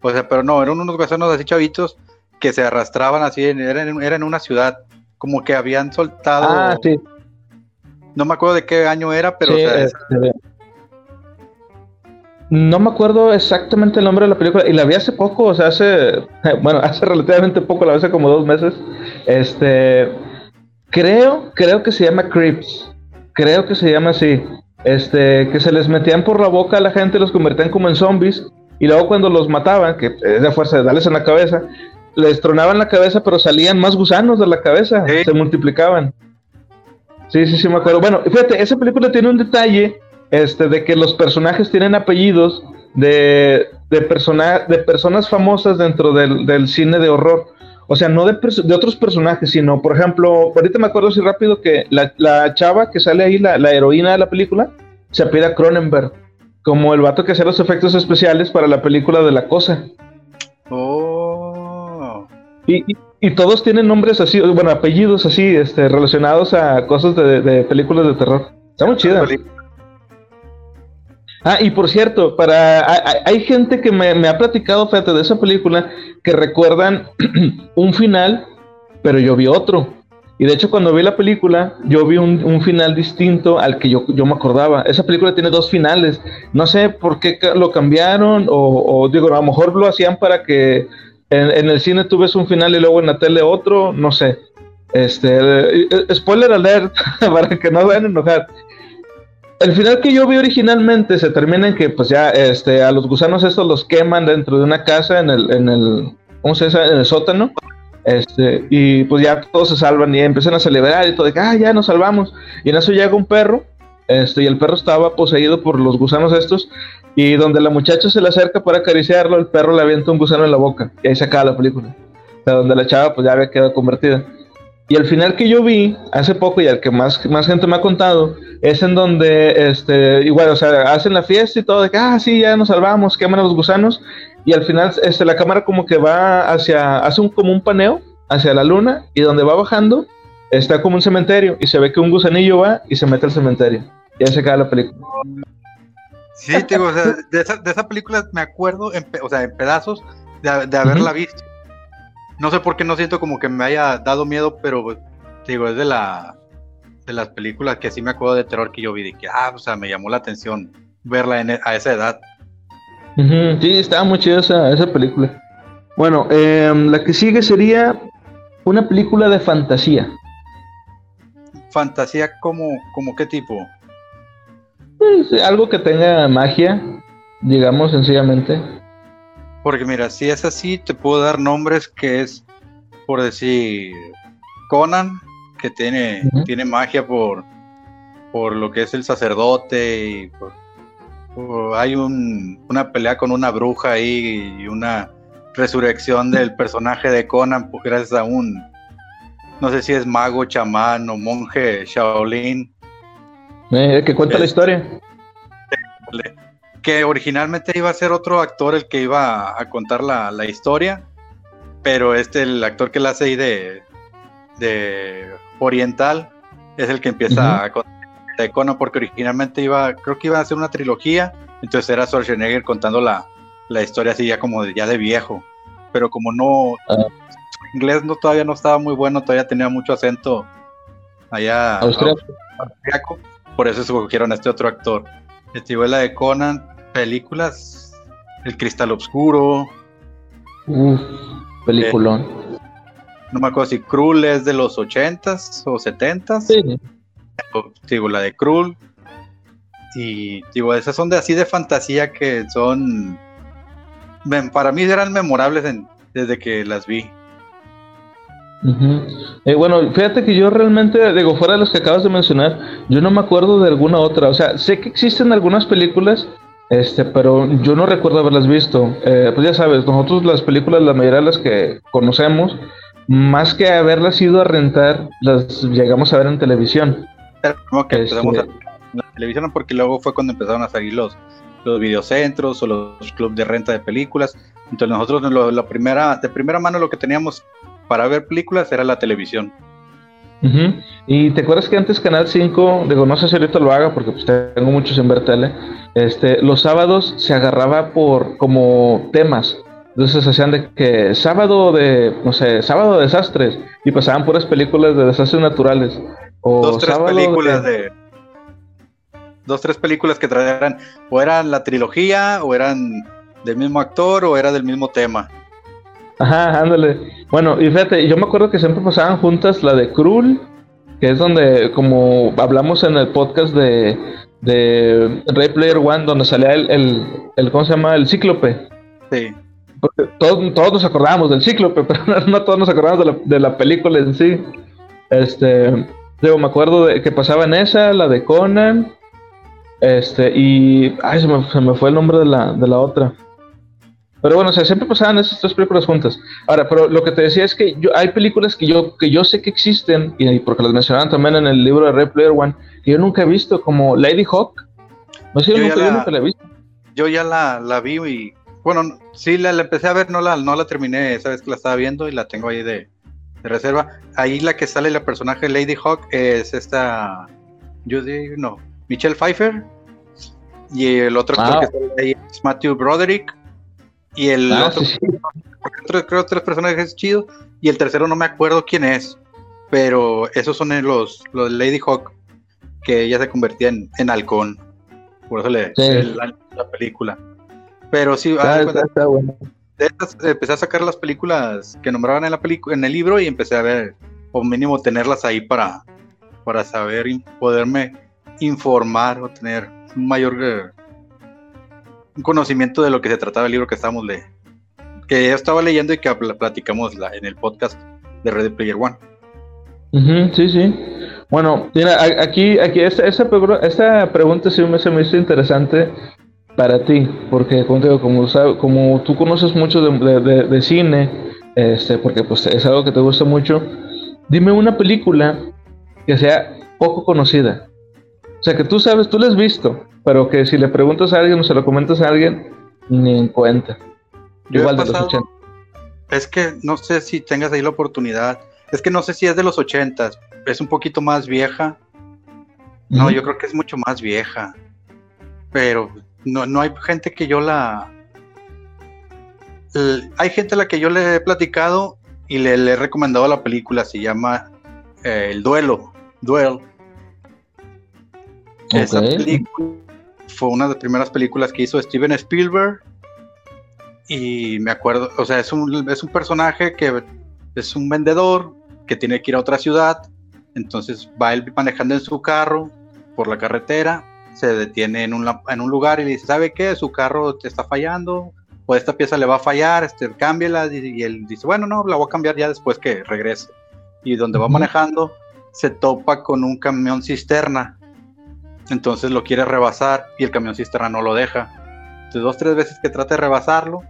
O sea, pero no, eran unos gusanos así chavitos que se arrastraban así, eran, en una ciudad, como que habían soltado. Ah, sí. No me acuerdo de qué año era, pero este, no me acuerdo exactamente el nombre de la película y la vi hace poco, o sea, hace, *laughs* bueno, hace relativamente poco, la vi hace como dos meses. Este, creo, creo que se llama Creeps, creo que se llama así. Este, que se les metían por la boca a la gente, los convertían como en zombies y luego cuando los mataban, que es de fuerza de darles en la cabeza, les tronaban la cabeza, pero salían más gusanos de la cabeza, se multiplicaban. Sí, sí, sí, me acuerdo. Bueno, fíjate, esa película tiene un detalle este, de que los personajes tienen apellidos de, de, de personas famosas dentro del, del, cine de horror. O sea, no de, de, otros personajes, sino, por ejemplo, ahorita me acuerdo así rápido que la, la chava que sale ahí, la, la, heroína de la película, se apela Cronenberg, como el vato que hacía los efectos especiales para la película de La Cosa. Oh. Y, y, todos tienen nombres así, bueno, apellidos así, este, relacionados a cosas de, de películas de terror. Está muy chida. Ah, y por cierto, para hay, gente que me, ha platicado, fíjate, de esa película que recuerdan *clears throat* un final, pero yo vi otro. Y de hecho, cuando vi la película, yo vi un, final distinto al que yo, yo, me acordaba. Esa película tiene dos finales. No sé por qué lo cambiaron, o, digo, a lo mejor lo hacían para que en, el cine tuviese un final y luego en la tele otro, no sé. Este, eh, eh, spoiler alert, *laughs* para que no vayan a enojar el final que yo vi originalmente se termina en que pues ya este a los gusanos estos los queman dentro de una casa en el en el ¿cómo se dice? en el sótano. Este y pues ya todos se salvan y empiezan a celebrar y todo de que ah ya nos salvamos y en eso llega un perro este y el perro estaba poseído por los gusanos estos y donde la muchacha se le acerca para acariciarlo el perro le avienta un gusano en la boca y ahí se acaba la película. O sea donde la chava pues ya había quedado convertida y el final que yo vi hace poco y al que más, más gente me ha contado es en donde, este, igual, o sea, hacen la fiesta y todo, de que, ah, sí, ya nos salvamos, queman a los gusanos. Y al final, este, la cámara como que va hacia, hace un, como un paneo hacia la luna y donde va bajando está como un cementerio y se ve que un gusanillo va y se mete al cementerio. Y ahí se acaba la película. Sí, digo, o sea, de esa, de esa película me acuerdo, en, o sea, en pedazos de, de haberla visto no sé por qué no siento como que me haya dado miedo, pero digo, es de la de las películas que sí me acuerdo de terror que yo vi, de que, ah, o sea, me llamó la atención verla e, a esa edad. Sí, estaba muy chida esa, esa película. Bueno, em, la que sigue sería una película de fantasía. ¿Fantasía como, como qué tipo? Pues, algo que tenga magia, digamos sencillamente. Porque mira, si es así, te puedo dar nombres que es, por decir, Conan, que tiene, tiene magia por, por lo que es el sacerdote y hay una pelea con una bruja ahí y una resurrección del personaje de Conan pues, gracias a un no sé si es mago, chamán o monje Shaolin. Eh, que cuenta la historia que originalmente iba a ser otro actor el que iba a contar la, historia, pero este, el actor que la hace ahí de, de Oriental, es el que empieza a contar Conan, porque originalmente iba, creo que iba a ser una trilogía, entonces era Schwarzenegger contando la, la historia así ya como de, ya de viejo, pero como no, ah. su inglés no, todavía no estaba muy bueno, todavía tenía mucho acento allá austriaco, por eso escogieron a este otro actor. Estivuela de Conan, películas, El Cristal Oscuro. Uf, peliculón. Eh, no me acuerdo si Krull es de los 80s o 70s. Sí. digo, la de Krull. Y digo, esas son de así de fantasía que son. Para mí eran memorables desde que las vi. Eh, bueno, fíjate que yo realmente, digo, fuera de los que acabas de mencionar, yo no me acuerdo de alguna otra. O sea, sé que existen algunas películas, este, pero yo no recuerdo haberlas visto. Eh, pues ya sabes, nosotros las películas, la mayoría de las que conocemos, más que haberlas ido a rentar, las llegamos a ver en televisión. que este, empezamos a la televisión porque luego fue cuando empezaron a salir los, los videocentros o los clubes de renta de películas. Entonces nosotros la primera, de primera mano lo que teníamos para ver películas era la televisión. Y te acuerdas que antes Canal 5, digo, no sé si ahorita lo haga porque pues, tengo muchos en ver tele, este, los sábados se agarraba por como temas. Entonces hacían de que sábado de, no sé, sábado de desastres y pasaban puras películas de desastres naturales. O dos, tres películas de... Dos, tres películas que traeran, o eran la trilogía, o eran del mismo actor, o era del mismo tema. Ajá, ándale. Bueno, y fíjate, yo me acuerdo que siempre pasaban juntas la de Krull, que es donde, como hablamos en el podcast de, de Ray Player One, donde salía el, el, ¿cómo se llama? El cíclope. Sí. todos, todos nos acordábamos del cíclope, *laughs* pero no, todos nos acordamos de la, de la, película en sí. Este, digo, me acuerdo de que pasaba en esa, la de Conan, este, y, ay, se me, se me fue el nombre de la, de la otra. Pero bueno, o sea, siempre pasaban esas tres películas juntas. Ahora, pero lo que te decía es que yo, hay películas que yo, que yo sé que existen, y porque las mencionaban también en el libro de Red Player One, que yo nunca he visto, como Lady Hawk. No sé, yo, nunca, la, he visto. Yo ya la, la, vi y, bueno, sí, la, empecé a ver, no la, no la terminé esa vez que la estaba viendo y la tengo ahí de, de reserva. Ahí la que sale la personaje Lady Hawk es esta, yo digo, no, Michelle Pfeiffer. Y el otro actor ah. que sale ahí es Matthew Broderick y el ah, otro, creo tres personajes chidos. Y el tercero no me acuerdo quién es. Pero esos son los, los Lady Hawk, que ella se convertía en, en halcón. Por eso le la, película. Pero sí, ah, empecé a sacar las películas que nombraban en la película, en el libro, y empecé a ver, o mínimo tenerlas ahí para, para saber y poderme informar o tener un mayor eh, un conocimiento de lo que se trataba el libro que estábamos le que estaba leyendo y que platicamos en el podcast de Ready Player One. sí, sí. Bueno, mira, aquí, aquí esta, esta, pregunta sí me, se me hizo interesante para ti, porque como, como, como tú conoces mucho de, cine, este, porque pues es algo que te gusta mucho, dime una película que sea poco conocida. O sea, que tú sabes, tú la has visto, pero que si le preguntas a alguien o se lo comentas a alguien, ni en cuenta. Igual de los 80. Es que no sé si tengas ahí la oportunidad. Es que no sé si es de los 80. Es un poquito más vieja. No, yo creo que es mucho más vieja. Pero no, no hay gente que yo la. hay gente a la que yo le he platicado y le, he recomendado la película. Se llama eh, El Duelo. Duel. Esa película fue una de las primeras películas que hizo Steven Spielberg. Y me acuerdo, o sea, es un, es un personaje que es un vendedor que tiene que ir a otra ciudad. Entonces va él manejando en su carro por la carretera, se detiene en un, en un lugar y le dice, ¿sabe qué? Su carro te está fallando, o esta pieza le va a fallar, este, cámbiala. Y, él dice, bueno, no, la voy a cambiar ya después que regrese. Y donde va manejando, se topa con un camión cisterna entonces lo quiere rebasar y el camión cisterna no lo deja. Entonces dos, tres veces que trata de rebasarlo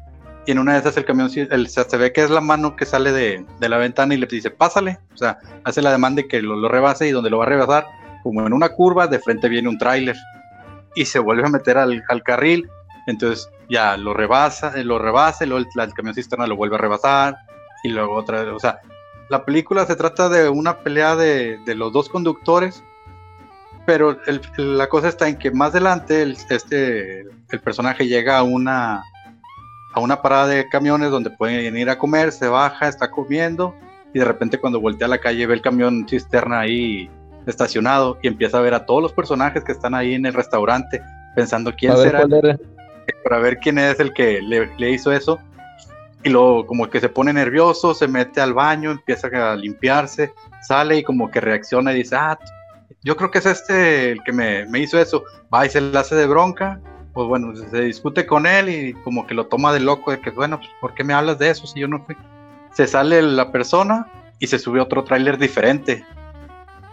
y en una de esas el camión el, se ve que es la mano que sale de, la ventana y le dice, pásale. O sea, hace la demanda de que lo, rebase y donde lo va a rebasar, como en una curva, de frente viene un tráiler y se vuelve a meter al, carril. Entonces ya lo rebasa, lo rebasa, luego el, camión cisterna lo vuelve a rebasar y luego otra vez. O sea, la película se trata de una pelea de los dos conductores pero la cosa está en que más adelante el, este, el personaje llega a una, a una parada de camiones donde pueden ir a comer, se baja, está comiendo y de repente cuando voltea a la calle ve el camión cisterna ahí estacionado y empieza a ver a todos los personajes que están ahí en el restaurante pensando quién será. para ver quién es el que le, le, hizo eso. Y luego como que se pone nervioso, se mete al baño, empieza a limpiarse, sale y como que reacciona y dice, ah, yo creo que es este el que me, hizo eso. Va y se le hace de bronca, pues bueno, se discute con él y como que lo toma de loco, de que, bueno, pues, ¿por qué me hablas de eso si yo no fui? Se sale la persona y se sube otro tráiler diferente.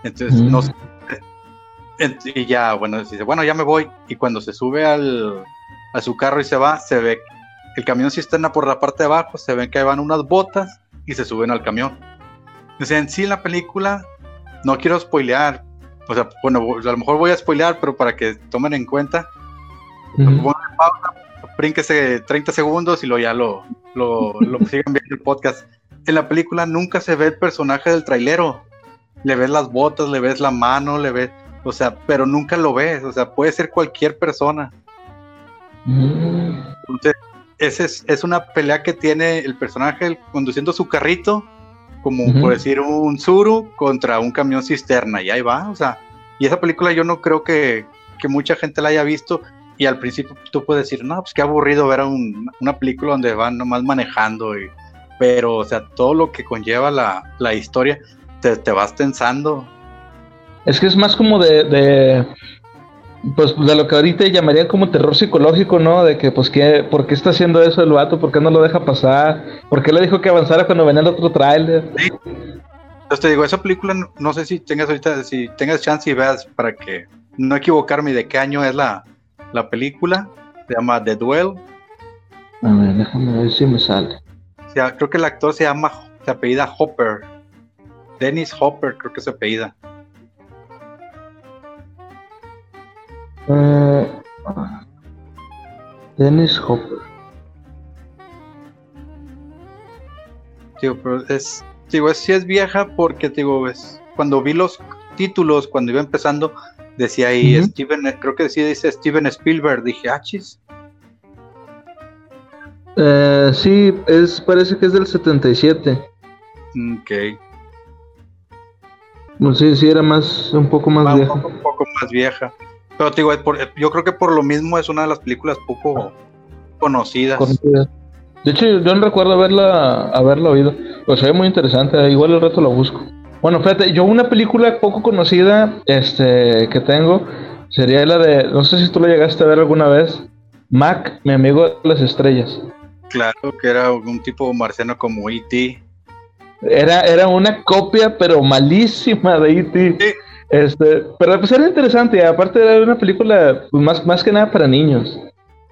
Entonces, no sé. Y ya, bueno, dice, bueno, ya me voy. Y cuando se sube al, a su carro y se va, se ve el camión cisterna por la parte de abajo, se ven que van unas botas y se suben al camión. O sea, en sí la película, no quiero spoilear, o sea, bueno, a lo mejor voy a spoilear, pero para que tomen en cuenta, uh 30 segundos y luego ya lo, lo, *laughs* sigan viendo el podcast. En la película nunca se ve el personaje del trailero. Le ves las botas, le ves la mano, le ves, o sea, pero nunca lo ves. O sea, puede ser cualquier persona. Mm. Entonces, esa es, es, una pelea que tiene el personaje conduciendo su carrito como por decir un Zuru contra un camión cisterna y ahí va, o sea, y esa película yo no creo que, mucha gente la haya visto y al principio tú puedes decir, no, pues qué aburrido ver una película donde van nomás manejando, y, pero o sea, todo lo que conlleva la, historia te, te, vas tensando. Es que es más como de, pues de lo que ahorita llamarían como terror psicológico, ¿no? De que, pues, ¿qué, ¿por qué está haciendo eso el vato? ¿Por qué no lo deja pasar? ¿Por qué le dijo que avanzara cuando venía el otro tráiler? Sí. Entonces te digo, esa película, no sé si tengas ahorita, si tengas chance y veas para que no equivocarme de qué año es la, la película. Se llama The Duel. A ver, déjame ver si me sale. O sea, creo que el actor se llama, se apellida Hopper. Dennis Hopper, creo que se apellida. Uh, Dennis Hopper. Digo, pero es, digo, es, sí es vieja porque, digo, es, cuando vi los títulos, cuando iba empezando, decía ahí Steven, creo que decía, dice Steven Spielberg, dije. Ah, eh, sí, es, parece que es del 77. Ok. No sé si era más, un poco más vieja. Un poco, más vieja. Pero digo, yo creo que por lo mismo es una de las películas poco conocidas. De hecho, yo no recuerdo haberla, haberla oído. Pues se ve muy interesante, igual el reto lo busco. Bueno, fíjate, yo una película poco conocida este, que tengo sería la de, no sé si tú la llegaste a ver alguna vez, Mac, mi amigo de las estrellas. Claro, que era un tipo marciano como E.T. Era, era una copia, pero malísima de E.T. Este, pero pues era interesante, aparte era una película pues, más, más que nada para niños.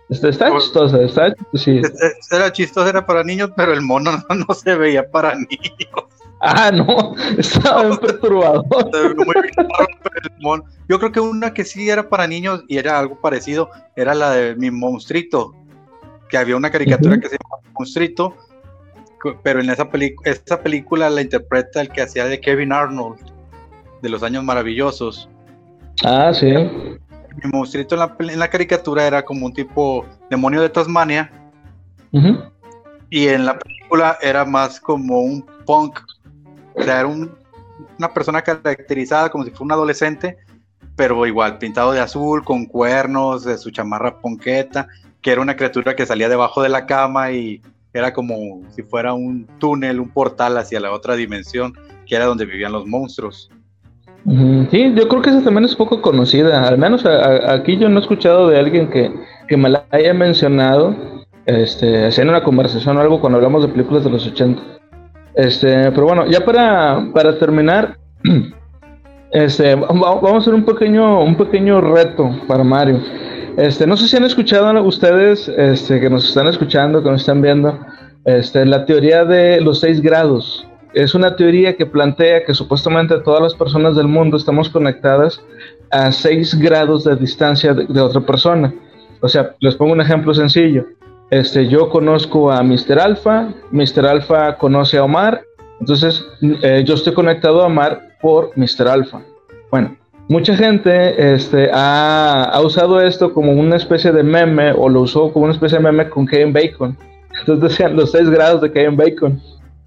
Este, está pues, chistosa, está, sí. Era chistosa, era para niños, pero el mono *laughs* no, se veía para niños. Ah, no, *laughs* estaba bien perturbado. Yo creo que una que sí era para niños y era algo parecido era la de mi monstruito, que había una caricatura que se llamaba Monstruito, pero en esa, esa película la interpreta el que hacía de Kevin Arnold, de los años maravillosos. Ah, sí. Mi monstruito en la, caricatura era como un tipo demonio de Tasmania. Y en la película era más como un punk. O sea, era una persona caracterizada como si fuera un adolescente, pero igual pintado de azul, con cuernos, de su chamarra ponqueta que era una criatura que salía debajo de la cama y era como si fuera un túnel, un portal hacia la otra dimensión, que era donde vivían los monstruos. Sí, yo creo que esa también es poco conocida, al menos aquí yo no he escuchado de alguien que, me la haya mencionado, este, haciendo una conversación o algo cuando hablamos de películas de los 80. Este, pero bueno, ya para, para terminar, *clears throat* este, vamos a hacer un pequeño, un pequeño reto para Mario. Este, no sé si han escuchado ustedes, este, que nos están escuchando, que nos están viendo, este, la teoría de los seis grados. Es una teoría que plantea que supuestamente todas las personas del mundo estamos conectadas a seis grados de distancia de, otra persona. O sea, les pongo un ejemplo sencillo. Este, yo conozco a Mr. Alpha, Mr. Alpha conoce a Omar, entonces eh, yo estoy conectado a Omar por Mr. Alpha. Bueno, mucha gente este, ha, usado esto como una especie de meme o lo usó como una especie de meme con Kevin Bacon. *laughs* Entonces decían los seis grados de Kevin Bacon.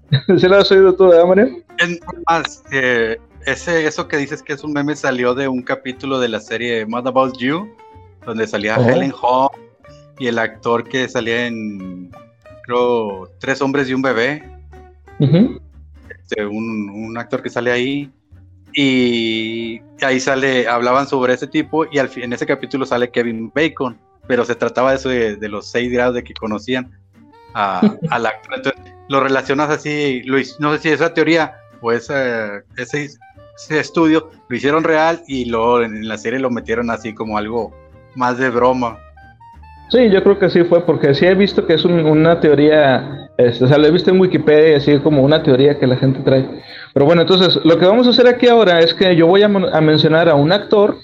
*laughs* ¿Se lo has oído tú, Mario? más, eh, ese, eso que dices que es un meme salió de un capítulo de la serie Mad About You, donde salía oh. Helen Hall y el actor que salía en, creo, Tres hombres y un bebé. Este, un, un actor que sale ahí y ahí sale, hablaban sobre ese tipo y al, en ese capítulo sale Kevin Bacon, pero se trataba de eso de, los seis grados de que conocían a, *laughs* al actor. Entonces lo relacionas así, Luis, no sé si esa teoría o ese, ese, estudio lo hicieron real y luego en la serie lo metieron así como algo más de broma. Sí, yo creo que sí fue, porque sí he visto que es una teoría, este, o sea, lo he visto en Wikipedia, así como una teoría que la gente trae. Pero bueno, entonces, lo que vamos a hacer aquí ahora es que yo voy a, mencionar a un actor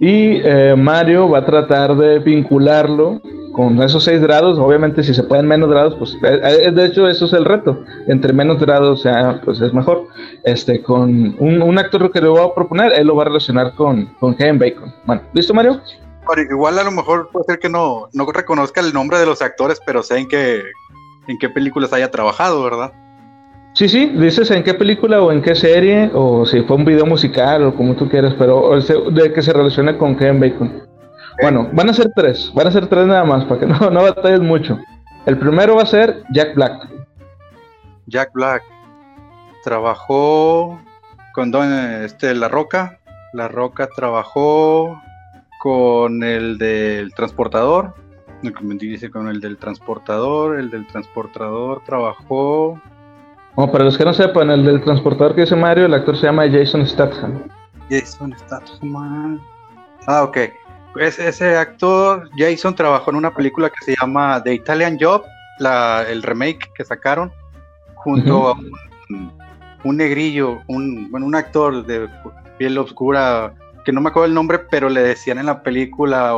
y eh, Mario va a tratar de vincularlo con esos seis grados. Obviamente, si se pueden menos grados, pues eh, eh, de hecho, eso es el reto. Entre menos grados, sea, pues es mejor. Este, con un, actor que le voy a proponer, él lo va a relacionar con, con Kevin Bacon. Bueno, ¿listo, Mario? igual a lo mejor puede ser que no, no reconozca el nombre de los actores, pero sé en qué, en qué películas haya trabajado, ¿verdad? Sí, sí, dices en qué película o en qué serie, o si fue un video musical o como tú quieras, pero de que se relacione con Kevin Bacon. Bueno, van a ser tres, van a ser tres nada más, para que *laughs* no, no batalles mucho. El primero va a ser Jack Black. Jack Black trabajó con Don, este, La Roca. La Roca trabajó con el del transportador. Dice con el del transportador. El del transportador trabajó. Como para los que no sepan, el del transportador que dice Mario, el actor se llama Jason Statham. Jason Statham. Ah, ok. Ese actor, Jason, trabajó en una película que se llama The Italian Job, la, el remake que sacaron, junto a un, negrillo, un, bueno, un actor de piel oscura, que no me acuerdo el nombre, pero le decían en la película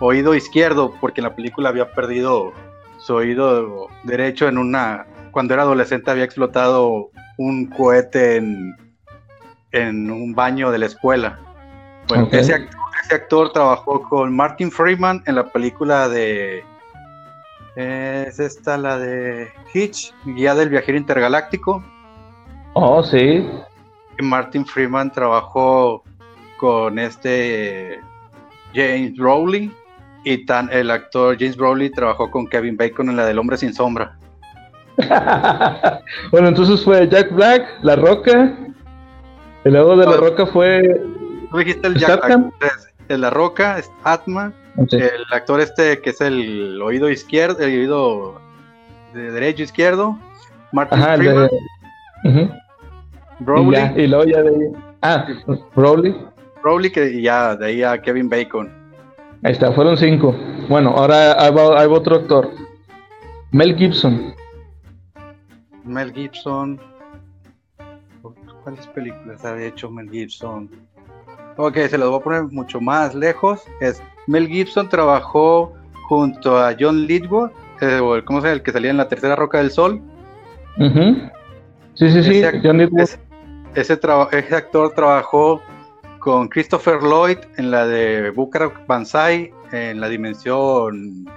oído izquierdo, porque en la película había perdido su oído derecho en una, cuando era adolescente había explotado un cohete en, en un baño de la escuela. Bueno, ese, actor, trabajó con Martin Freeman en la película de... Es esta la de Hitch, Guía del Viajero Intergaláctico. Oh, sí. Martin Freeman trabajó con este James Rowley y tan, el actor James Rowley trabajó con Kevin Bacon en la del Hombre sin Sombra. *laughs* bueno, entonces fue Jack Black, La Roca. El lado de La Roca fue. ¿Tú dijiste el Jack Black? El La Roca, Atman. El actor este que es el oído izquierdo, el oído de derecho izquierdo. Martin Freeman. Rowley. Y, luego ya de Ah, Rowley. Rowley que ya de ahí a Kevin Bacon. Ahí está, fueron cinco. Bueno, ahora hay, otro actor. Mel Gibson. Mel Gibson. ¿Cuáles películas ha hecho Mel Gibson? Ok, se los voy a poner mucho más lejos. Es Mel Gibson trabajó junto a John Lithgow, eh, ¿cómo se llama? El que salía en la tercera roca del sol. Sí, sí, sí, John Lithgow. Ese, ese actor trabajó con Christopher Lloyd en la de Bukarak Banzai, en la dimensión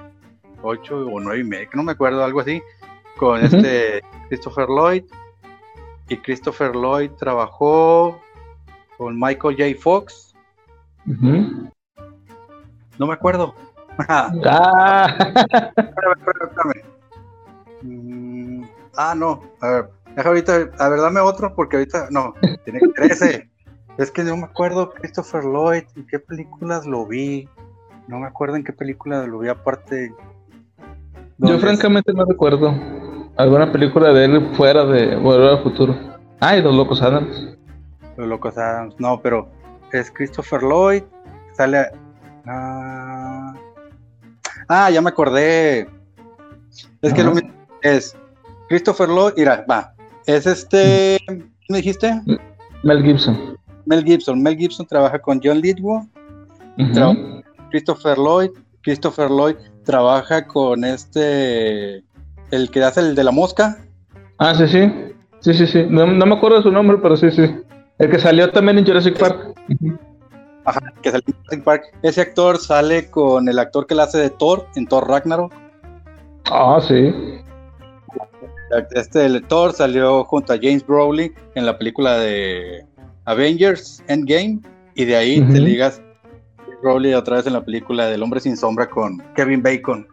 8 o 9 y medio, no me acuerdo, algo así, con este Christopher Lloyd. Y Christopher Lloyd trabajó con Michael J. Fox. No me acuerdo. *laughs* ah. Mm, ah, no. A ver, ahorita, a ver, dame otro porque ahorita, no, tiene 13. Es que no me acuerdo Christopher Lloyd, en qué películas lo vi. No me acuerdo en qué película lo vi aparte. Yo francamente no recuerdo alguna película de él fuera de Volver al Futuro. Ah, y Los Locos Adams. Los Locos Adams, no, pero es Christopher Lloyd. Sale. Ah, ah ya me acordé. Es que lo mismo es Christopher Lloyd. Mira, va. Es este. ¿Qué me dijiste? Mel Gibson. Mel Gibson. Mel Gibson trabaja con John Lithgow, Christopher Lloyd. Christopher Lloyd trabaja con este, el que hace el de la mosca. Ah, sí, sí. Sí, sí, sí. No, me acuerdo de su nombre, pero sí, sí. El que salió también en Jurassic Park. Ajá, que salió en Jurassic Park. Ese actor sale con el actor que le hace de Thor en Thor Ragnarok. Ah, sí. Este el Thor salió junto a James Brolin en la película de Avengers Endgame y de ahí te ligas Rowley otra vez en la película del hombre sin sombra con Kevin Bacon.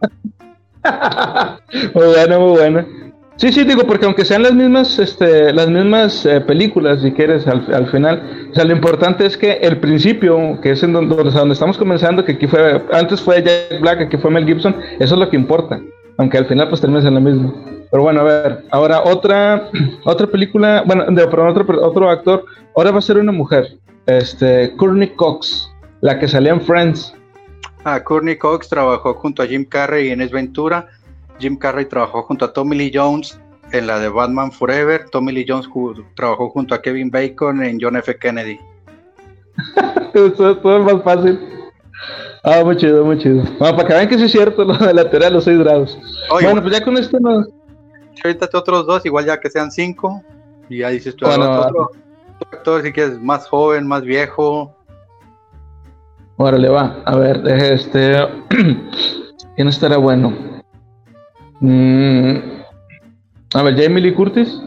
*laughs* muy bueno, muy bueno. Sí, sí, digo, porque aunque sean las mismas, este, las mismas eh, películas, si quieres, al, final, o sea, lo importante es que el principio, que es en donde, donde, estamos comenzando, que aquí fue, antes fue Jack Black, aquí fue Mel Gibson, eso es lo que importa, aunque al final pues termines en lo mismo. Pero bueno, a ver, ahora otra, *clears throat* otra película, bueno, de, otro, otro actor, ahora va a ser una mujer, este, Courtney Cox, la que salía en Friends. Ah, Courtney Cox trabajó junto a Jim Carrey en Es Ventura. Jim Carrey trabajó junto a Tommy Lee Jones en la de Batman Forever. Tommy Lee Jones trabajó junto a Kevin Bacon en John F. Kennedy. *laughs* Todo es más fácil. Ah, muy chido, muy chido. Bueno, para que vean que sí es cierto *laughs* lo de la teoría de los seis grados. bueno, pues ya con esto no, ahorita otros dos, igual ya que sean cinco, y ya dices tú, otro, actor si quieres más joven, más viejo. Órale, va, a ver, este, *clears throat* ¿quién estará bueno? Mm, a ver, Jamie Lee Curtis.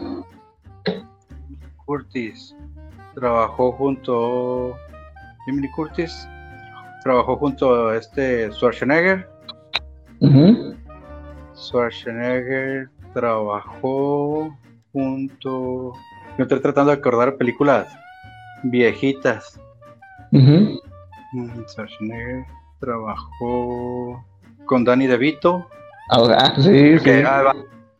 Curtis trabajó junto Jamie Lee Curtis trabajó junto a este Schwarzenegger. Schwarzenegger trabajó junto. Me estoy tratando de acordar películas viejitas. Mm, Schwarzenegger trabajó con Danny DeVito. Ah, sí, sí. Ah,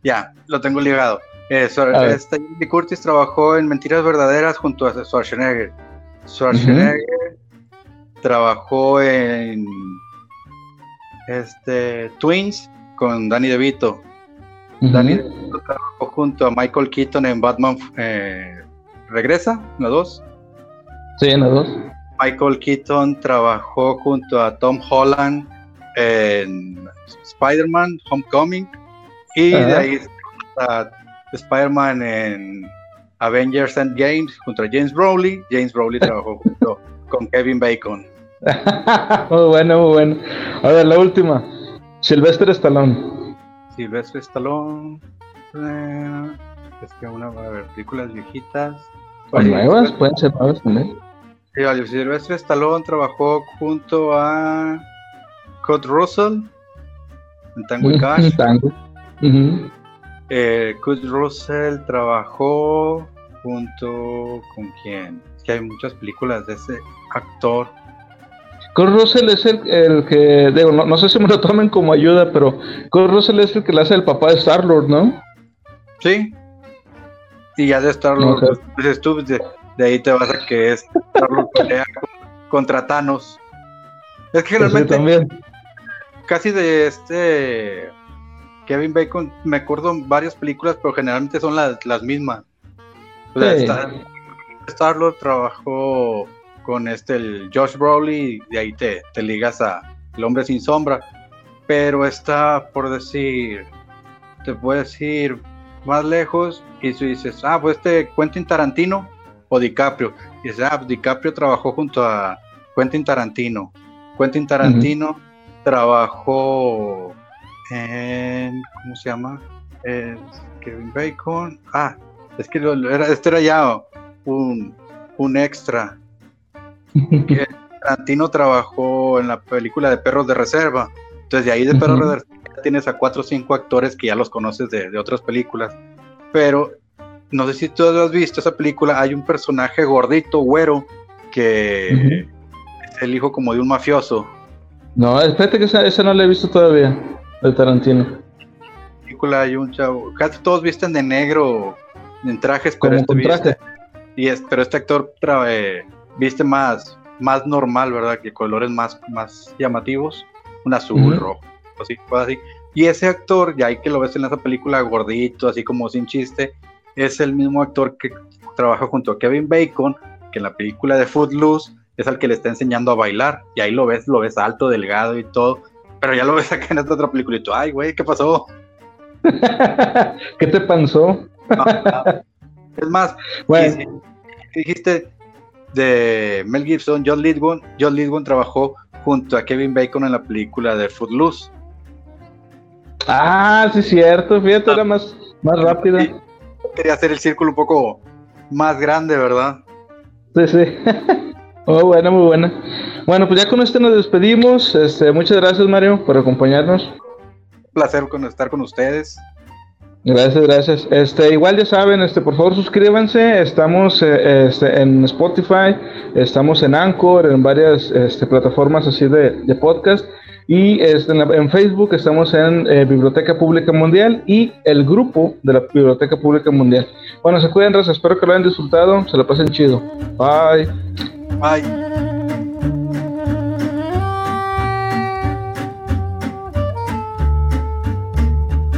ya, lo tengo ligado. Eh, este, Curtis trabajó en Mentiras Verdaderas junto a Schwarzenegger. Schwarzenegger trabajó en este Twins con Danny DeVito. Danny DeVito trabajó junto a Michael Keaton en Batman eh, Regresa, ¿no dos? Sí, en dos. Michael Keaton trabajó junto a Tom Holland en Spider-Man Homecoming y de ahí a Spider-Man en Avengers Endgame junto a James Broley. James Broley *laughs* trabajó junto con Kevin Bacon. *laughs* muy bueno, muy bueno. A ver, la última. Sylvester Stallone. Sylvester Stallone. Eh, es que una, a ver, películas viejitas. ¿O nuevas? Pueden ser nuevas también. Sí, Sylvester Stallone trabajó junto a Kurt Russell en Tango y Cash. Eh, Kurt Russell trabajó junto con quién? Es que hay muchas películas de ese actor. Kurt Russell es el, el que, digo, no, sé si me lo tomen como ayuda, pero Kurt Russell es el que le hace el papá de Star Lord, ¿no? Sí. Y ya de Star Lord, pues, tú, de, ahí te vas a que es Star Lord contra Thanos. Es que pues realmente casi de este Kevin Bacon, me acuerdo varias películas, pero generalmente son las, las mismas. O sea, Star, Lord trabajó con este el Josh Brolin y de ahí te, te ligas a El Hombre Sin Sombra. Pero está, por decir, te puedes ir más lejos y tú dices, ah, pues este Quentin Tarantino o DiCaprio. Y dices, ah, DiCaprio trabajó junto a Quentin Tarantino. Quentin Tarantino trabajó en, ¿cómo se llama? Kevin Bacon. Ah, es que era, este era ya un, un extra. *laughs* que Tarantino trabajó en la película de Perros de Reserva. Entonces de ahí de Perros de Reserva tienes a cuatro o cinco actores que ya los conoces de, otras películas. Pero no sé si tú has visto esa película, hay un personaje gordito, güero, que es el hijo como de un mafioso. No, espérate que esa, no la he visto todavía, de Tarantino. película hay un chavo, casi todos visten de negro, en trajes, pero este, viste, y es, pero este actor eh, viste más, más normal, ¿verdad? Que colores más, más llamativos, un azul, rojo, así, así. Y ese actor, ya hay que lo ves en esa película gordito, así como sin chiste, es el mismo actor que trabaja junto a Kevin Bacon, que en la película de Footloose es al que le está enseñando a bailar. Y ahí lo ves, lo ves alto, delgado y todo. Pero ya lo ves acá en esta otra película y tú, ay, güey, ¿qué pasó? *laughs* ¿Qué te pasó? Es más, dijiste de Mel Gibson, John Lidwin, John Lidwin trabajó junto a Kevin Bacon en la película de Footloose. Ah, sí, cierto, fíjate, era más, más rápida. Quería hacer el círculo un poco más grande, ¿verdad? Sí, sí. Muy buena, muy buena. Bueno, pues ya con esto nos despedimos. Este, muchas gracias, Mario, por acompañarnos. Un placer con estar con ustedes. Gracias, gracias. Este, igual ya saben, este, por favor suscríbanse. Estamos eh, este, en Spotify, estamos en Anchor, en varias este, plataformas así de, de podcast. Y este, en, Facebook estamos en eh, Biblioteca Pública Mundial y el grupo de la Biblioteca Pública Mundial. Bueno, se cuiden, raza. Espero que lo hayan disfrutado. Se lo pasen chido. Bye. 拜。